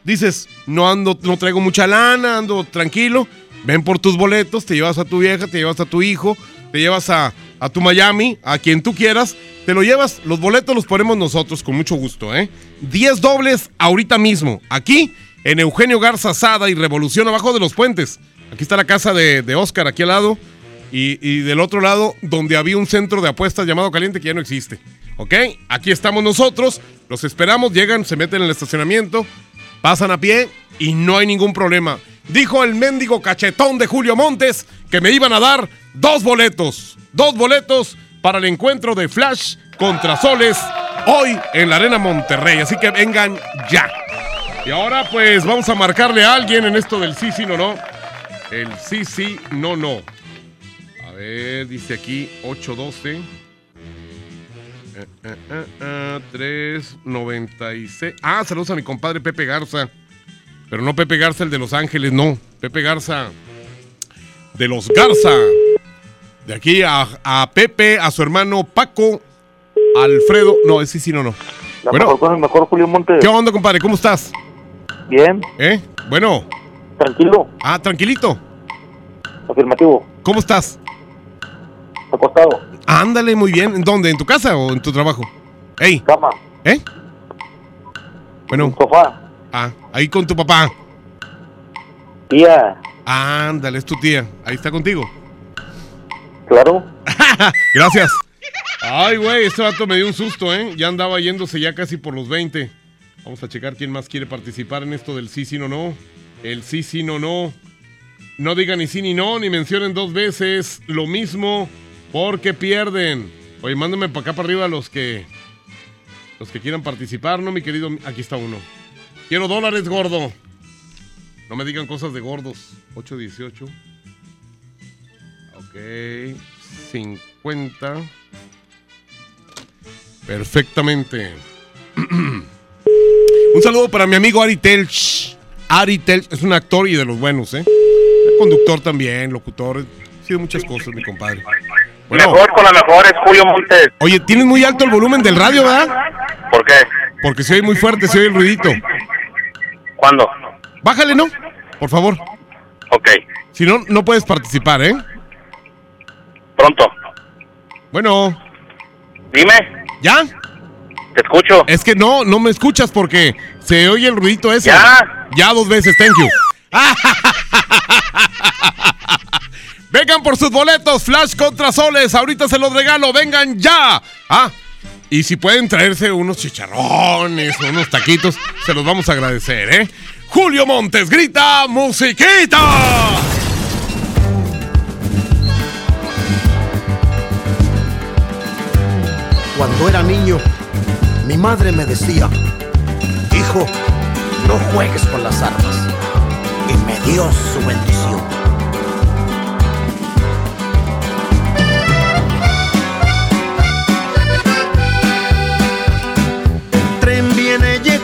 Dices, no ando, no traigo mucha lana, ando tranquilo. Ven por tus boletos, te llevas a tu vieja, te llevas a tu hijo, te llevas a, a tu Miami, a quien tú quieras, te lo llevas, los boletos los ponemos nosotros con mucho gusto, ¿eh? 10 dobles ahorita mismo, aquí en Eugenio Garza Sada y Revolución abajo de los puentes. Aquí está la casa de, de Oscar, aquí al lado. Y, y, del otro lado, donde había un centro de apuestas llamado Caliente que ya no existe. ¿Ok? Aquí estamos nosotros, los esperamos, llegan, se meten en el estacionamiento, pasan a pie y no hay ningún problema. Dijo el mendigo cachetón de Julio Montes que me iban a dar dos boletos. Dos boletos para el encuentro de Flash contra Soles hoy en la Arena Monterrey. Así que vengan ya. Y ahora pues vamos a marcarle a alguien en esto del sí, sí, no, no. El sí, sí, no, no. A ver, dice aquí 812. Eh, eh, eh, eh, 396. Ah, saludos a mi compadre Pepe Garza. Pero no Pepe Garza, el de Los Ángeles, no. Pepe Garza de los Garza. De aquí a, a Pepe, a su hermano Paco, Alfredo. No, ese sí, no, no. La Bueno. mejor con el mejor Julio Montes. ¿Qué onda, compadre? ¿Cómo estás? Bien, ¿Eh? Bueno. Tranquilo. Ah, tranquilito. afirmativo, ¿Cómo estás? acostado, Ándale, muy bien. ¿En dónde? ¿En tu casa o en tu trabajo? ¡Ey! cama, ¿Eh? Bueno. sofá, Ah, ahí con tu papá. tía, Ándale, es tu tía. Ahí está contigo. claro. Gracias. Ay, güey, este vato me dio un susto, ¿eh? Ya andaba yéndose ya casi por los 20. Vamos a checar quién más quiere participar en esto del sí, sí, no, no. El sí, sí, no, no. No digan ni sí ni no, ni mencionen dos veces lo mismo, porque pierden. Oye, mándenme para acá para arriba los que los que quieran participar, ¿no, mi querido? Aquí está uno. Quiero dólares, gordo. No me digan cosas de gordos. 818. Ok. 50. Perfectamente. Un saludo para mi amigo Ari Telch. Ari Telch es un actor y de los buenos, ¿eh? Conductor también, locutor. Sido muchas cosas, mi compadre. Bueno. Mejor con la mejor es Julio Montes. Oye, tienes muy alto el volumen del radio, ¿verdad? ¿Por qué? Porque se oye muy fuerte, se oye el ruidito. ¿Cuándo? Bájale, ¿no? Por favor. Ok. Si no, no puedes participar, ¿eh? Pronto. Bueno. Dime. ¿Ya? Te escucho. Es que no, no me escuchas porque se oye el ruidito ese. Ya. Ya dos veces, thank you. Vengan por sus boletos, Flash contra Soles. Ahorita se los regalo, vengan ya. Ah, y si pueden traerse unos chicharrones, unos taquitos, se los vamos a agradecer, ¿eh? Julio Montes grita, musiquita. Cuando era niño, mi madre me decía, hijo, no juegues con las armas. Y me dio su bendición.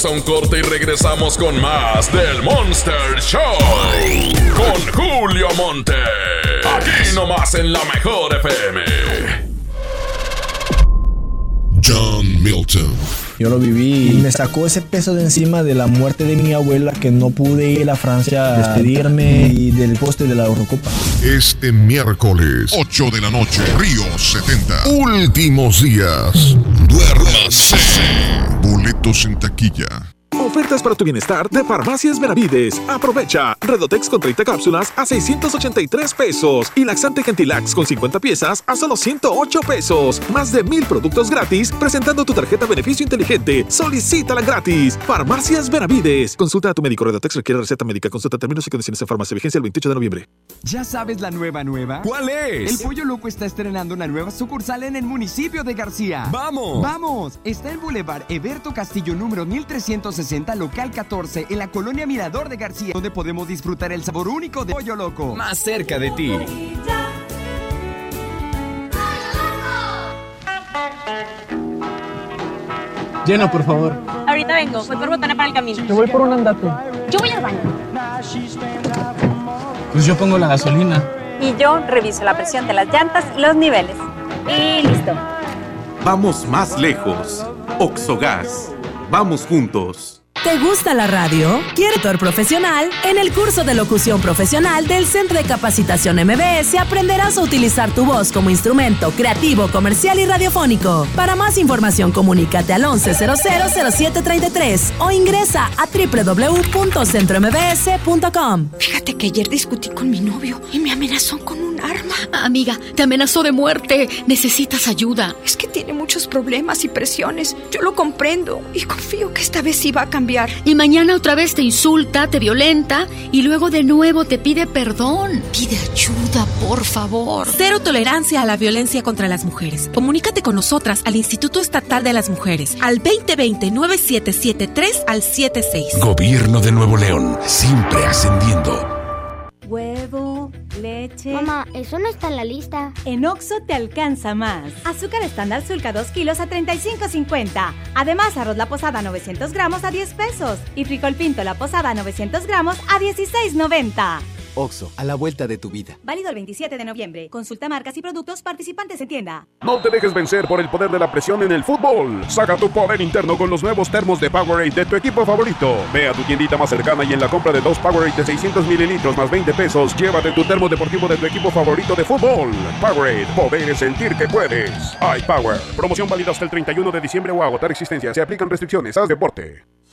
Vamos a un corte y regresamos con más del Monster Show. Con Julio Monte. Aquí nomás en la mejor FM. John Milton. Yo lo viví y me sacó ese peso de encima de la muerte de mi abuela que no pude ir a Francia a despedirme y del poste de la Eurocopa. Este miércoles, 8 de la noche, Río 70. Últimos días. Duérmase. Boletos en taquilla. Ofertas para tu bienestar de Farmacias Benavides. Aprovecha. Redotex con 30 cápsulas a 683 pesos. Y laxante Gentilax con 50 piezas a solo 108 pesos. Más de mil productos gratis presentando tu tarjeta beneficio inteligente. Solicítala gratis. Farmacias Benavides. Consulta a tu médico. Redotex requiere receta médica. Consulta términos y condiciones en farmacia. Vigencia el 28 de noviembre. ¿Ya sabes la nueva nueva? ¿Cuál es? El Pollo Loco está estrenando una nueva sucursal en el municipio de García. ¡Vamos! ¡Vamos! Está en Boulevard Eberto Castillo número 1360 local 14 en la colonia Mirador de García, donde podemos disfrutar el sabor único de Pollo Loco. Más cerca de ti. Llena, por favor. Ahorita vengo, voy por botana para el camino. Yo voy por un andate. Yo voy al baño. Pues yo pongo la gasolina. Y yo reviso la presión de las llantas y los niveles. Y listo. Vamos más lejos. Oxogas. Vamos juntos. ¿Te gusta la radio? ¿Quieres actor profesional? En el curso de locución profesional del Centro de Capacitación MBS aprenderás a utilizar tu voz como instrumento creativo, comercial y radiofónico. Para más información, comunícate al 11000733 o ingresa a www.centrombs.com. Fíjate que ayer discutí con mi novio y me amenazó con un arma. Amiga, te amenazó de muerte. Necesitas ayuda. Es que tiene muchos problemas y presiones. Yo lo comprendo y confío que esta vez sí va a cambiar. Y mañana otra vez te insulta, te violenta y luego de nuevo te pide perdón. Pide ayuda, por favor. Cero tolerancia a la violencia contra las mujeres. Comunícate con nosotras al Instituto Estatal de las Mujeres al 2020-9773 al 76. Gobierno de Nuevo León, siempre ascendiendo. Huevo, leche. Mamá, eso no está en la lista. En Oxo te alcanza más. Azúcar estándar Sulca 2 kilos a 35.50. Además, arroz la posada 900 gramos a 10 pesos. Y frijol pinto la posada 900 gramos a 16.90. Oxo, a la vuelta de tu vida. Válido el 27 de noviembre. Consulta marcas y productos participantes en tienda. No te dejes vencer por el poder de la presión en el fútbol. Saca tu poder interno con los nuevos termos de Powerade de tu equipo favorito. Ve a tu tiendita más cercana y en la compra de dos Powerade de 600 mililitros más 20 pesos, llévate tu termo deportivo de tu equipo favorito de fútbol. Powerade, poder es sentir que puedes. iPower. Promoción válida hasta el 31 de diciembre o agotar existencia. Se aplican restricciones. Haz deporte.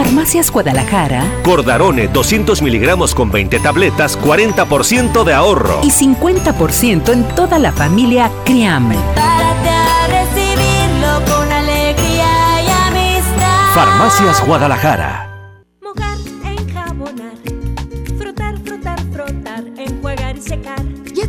Farmacias Guadalajara. Cordarone 200 miligramos con 20 tabletas, 40% de ahorro. Y 50% en toda la familia Criam. Párate a recibirlo con alegría y amistad. Farmacias Guadalajara.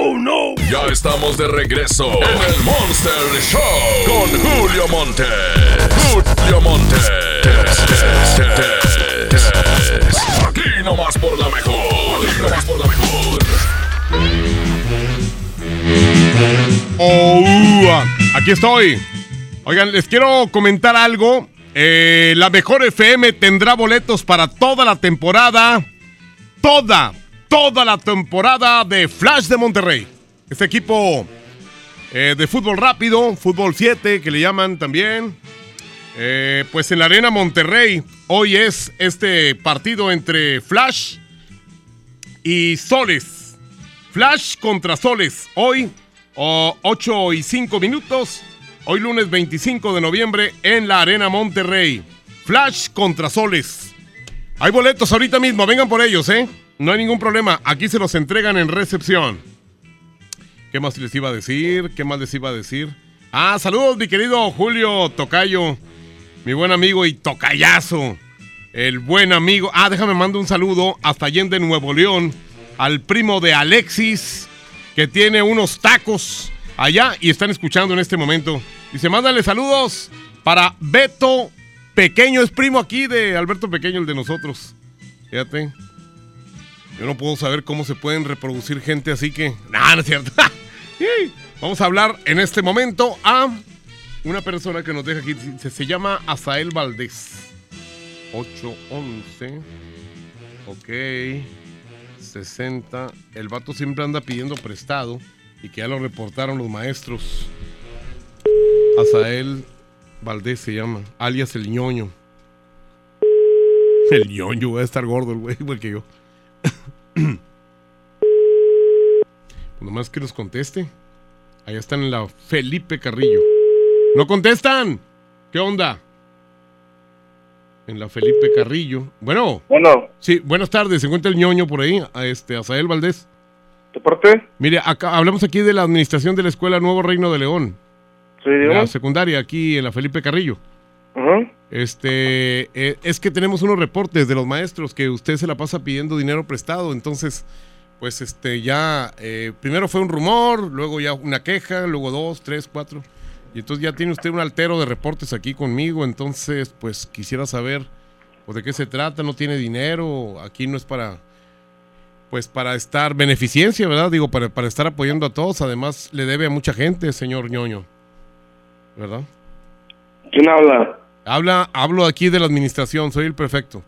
¡Oh no! Ya estamos de regreso en el Monster Show con Julio Monte. Julio Monte. Aquí nomás por la mejor. Aquí nomás por la mejor. Oh, aquí estoy. Oigan, les quiero comentar algo. Eh, la mejor FM tendrá boletos para toda la temporada. Toda, toda la temporada de Flash de Monterrey. Este equipo eh, de fútbol rápido, fútbol 7, que le llaman también. Eh, pues en la Arena Monterrey, hoy es este partido entre Flash y Soles. Flash contra Soles. Hoy, oh, 8 y 5 minutos. Hoy lunes 25 de noviembre en la Arena Monterrey. Flash contra Soles. Hay boletos ahorita mismo, vengan por ellos, ¿eh? No hay ningún problema. Aquí se los entregan en recepción. ¿Qué más les iba a decir? ¿Qué más les iba a decir? Ah, saludos, mi querido Julio Tocayo. Mi buen amigo y tocayazo. El buen amigo. Ah, déjame mandar un saludo hasta Allende, Nuevo León. Al primo de Alexis, que tiene unos tacos allá y están escuchando en este momento. Dice, mándale saludos para Beto Pequeño. Es primo aquí de Alberto Pequeño, el de nosotros. Fíjate. Yo no puedo saber cómo se pueden reproducir gente así que... No, no es cierto. Vamos a hablar en este momento a una persona que nos deja aquí. Se, se llama Azael Valdés. 811. Ok. 60. El vato siempre anda pidiendo prestado y que ya lo reportaron los maestros. Azael Valdés se llama, alias el ñoño. El ñoño, va a estar gordo el güey, igual que yo. Pues nomás que nos conteste. Allá están en la Felipe Carrillo. ¡No contestan! ¿Qué onda? En la Felipe Carrillo. Bueno. Bueno. Sí, buenas tardes. Se encuentra el ñoño por ahí, a este, Azael Valdés. ¿De parte? Mire, acá hablamos aquí de la administración de la Escuela Nuevo Reino de León. Sí, La dígame. secundaria, aquí en la Felipe Carrillo. Este, eh, es que tenemos unos reportes de los maestros que usted se la pasa pidiendo dinero prestado, entonces, pues este, ya, eh, primero fue un rumor, luego ya una queja, luego dos, tres, cuatro, y entonces ya tiene usted un altero de reportes aquí conmigo, entonces, pues quisiera saber, pues, de qué se trata, no tiene dinero, aquí no es para, pues para estar beneficencia, ¿verdad? Digo, para, para estar apoyando a todos, además le debe a mucha gente, señor ñoño, ¿verdad? ¿Quién habla? Habla, hablo aquí de la administración, soy el prefecto.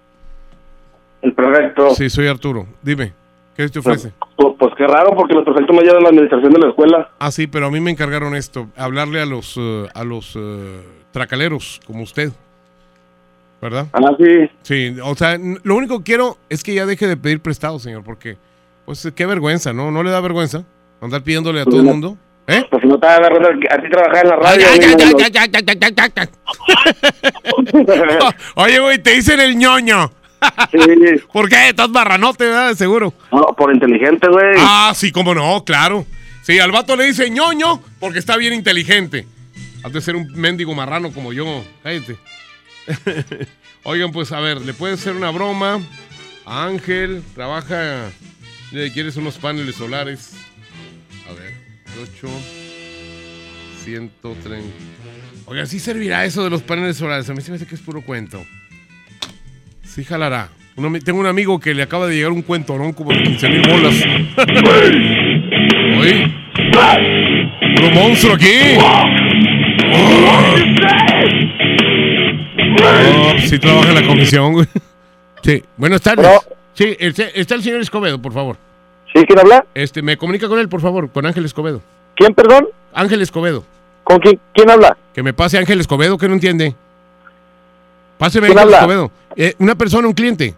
El prefecto. Sí, soy Arturo. Dime, ¿qué te ofrece? Pues, pues qué raro, porque los prefectos me llevan la administración de la escuela. Ah, sí, pero a mí me encargaron esto, hablarle a los eh, a los eh, tracaleros como usted. ¿Verdad? Ah, sí. Sí, o sea, lo único que quiero es que ya deje de pedir prestado, señor, porque pues qué vergüenza, ¿no? ¿No le da vergüenza andar pidiéndole a todo el mundo? ¿Eh? Pues si no te va a ti trabajar en la radio. Oye, güey, te dicen el ñoño. ¿Por qué? Estás barranote, seguro. No, por inteligente, güey. Ah, sí, cómo no, claro. Sí, al vato le dice ñoño porque está bien inteligente. Has de ser un mendigo marrano como yo. Cállate. Oigan, pues a ver, le puede hacer una broma. A Ángel, trabaja. Le quieres unos paneles solares. A ver, 8, 130. Oigan, ¿sí servirá eso de los paneles solares? A mí se me hace que es puro cuento. Sí jalará. Un ami- tengo un amigo que le acaba de llegar un cuento, ¿no? Como de 15 mil bolas. Oye. ¡Puro monstruo aquí! Oh, sí trabaja en la comisión, güey. Sí, buenas tardes. Sí, está el señor Escobedo, por favor. ¿Sí? ¿Quién habla? Este, me comunica con él, por favor, con Ángel Escobedo. ¿Quién, perdón? Ángel Escobedo. ¿Con quién, quién habla? Que me pase Ángel Escobedo, que no entiende. Páseme ¿Quién Ángel habla? Escobedo. Eh, una persona, un cliente.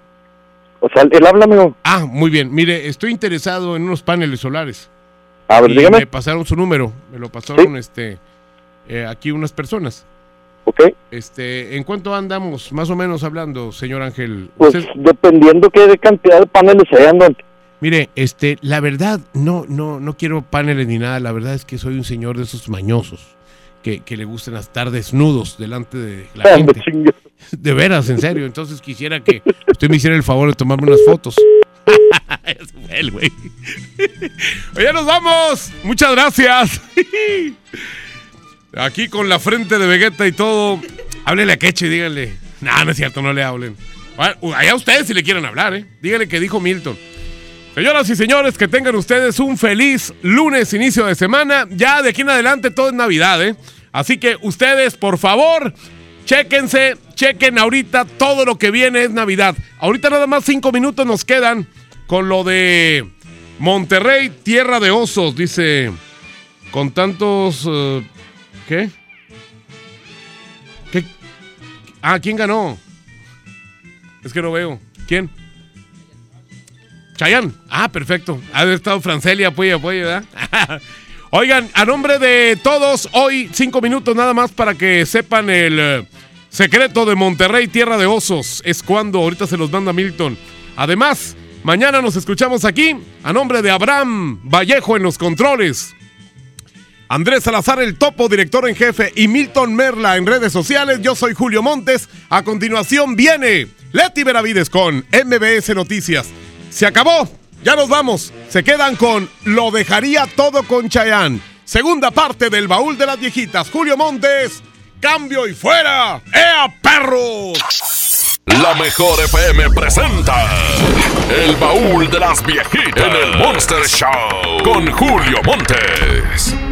O sea, él habla, amigo. Ah, muy bien. Mire, estoy interesado en unos paneles solares. A ver, Y dígame. Me pasaron su número. Me lo pasaron este eh, aquí unas personas. Ok. Este, ¿en cuánto andamos más o menos hablando, señor Ángel? Pues Usted- dependiendo qué cantidad de paneles se andan. Mire, este, la verdad, no, no, no quiero paneles ni nada. La verdad es que soy un señor de esos mañosos que, que le gustan estar desnudos delante de la gente. De veras, en serio. Entonces quisiera que usted me hiciera el favor de tomarme unas fotos. El güey. Oye, nos vamos. Muchas gracias. Aquí con la frente de Vegeta y todo. Háblele a Queche y díganle. No, no es cierto, no le hablen. Bueno, Allá ustedes si le quieren hablar, ¿eh? Díganle que dijo Milton. Señoras y señores, que tengan ustedes un feliz lunes, inicio de semana. Ya de aquí en adelante todo es Navidad, ¿eh? Así que ustedes, por favor, chéquense, chequen ahorita todo lo que viene es Navidad. Ahorita nada más cinco minutos nos quedan con lo de Monterrey, tierra de osos, dice. Con tantos... eh, ¿Qué? ¿Qué? Ah, ¿quién ganó? Es que no veo. ¿Quién? Ah, perfecto. Ha estado Francelia, apoya, apoya, ¿verdad? Oigan, a nombre de todos, hoy cinco minutos nada más para que sepan el eh, secreto de Monterrey, tierra de osos. Es cuando ahorita se los manda Milton. Además, mañana nos escuchamos aquí a nombre de Abraham Vallejo en los controles. Andrés Salazar, el topo, director en jefe, y Milton Merla en redes sociales. Yo soy Julio Montes. A continuación viene Leti Benavides con MBS Noticias. Se acabó. Ya nos vamos. Se quedan con Lo dejaría todo con Chayanne. Segunda parte del baúl de las viejitas. Julio Montes. Cambio y fuera. ¡Ea, perros! La mejor FM presenta El baúl de las viejitas en el Monster Show con Julio Montes.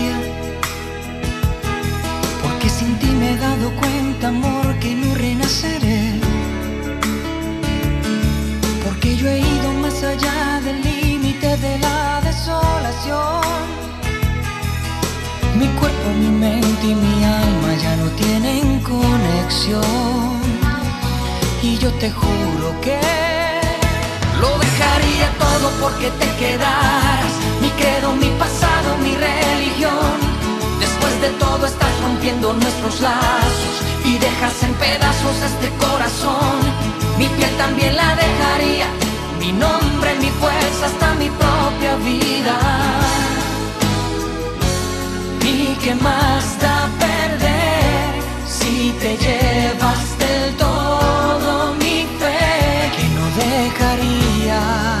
Mi mente y mi alma ya no tienen conexión. Y yo te juro que lo dejaría todo porque te quedaras. Mi credo, mi pasado, mi religión. Después de todo estás rompiendo nuestros lazos y dejas en pedazos este corazón. Mi piel también la dejaría, mi nombre, mi fuerza, hasta mi propia vida. ¿Y qué más da perder si te llevas del todo mi fe que no dejaría?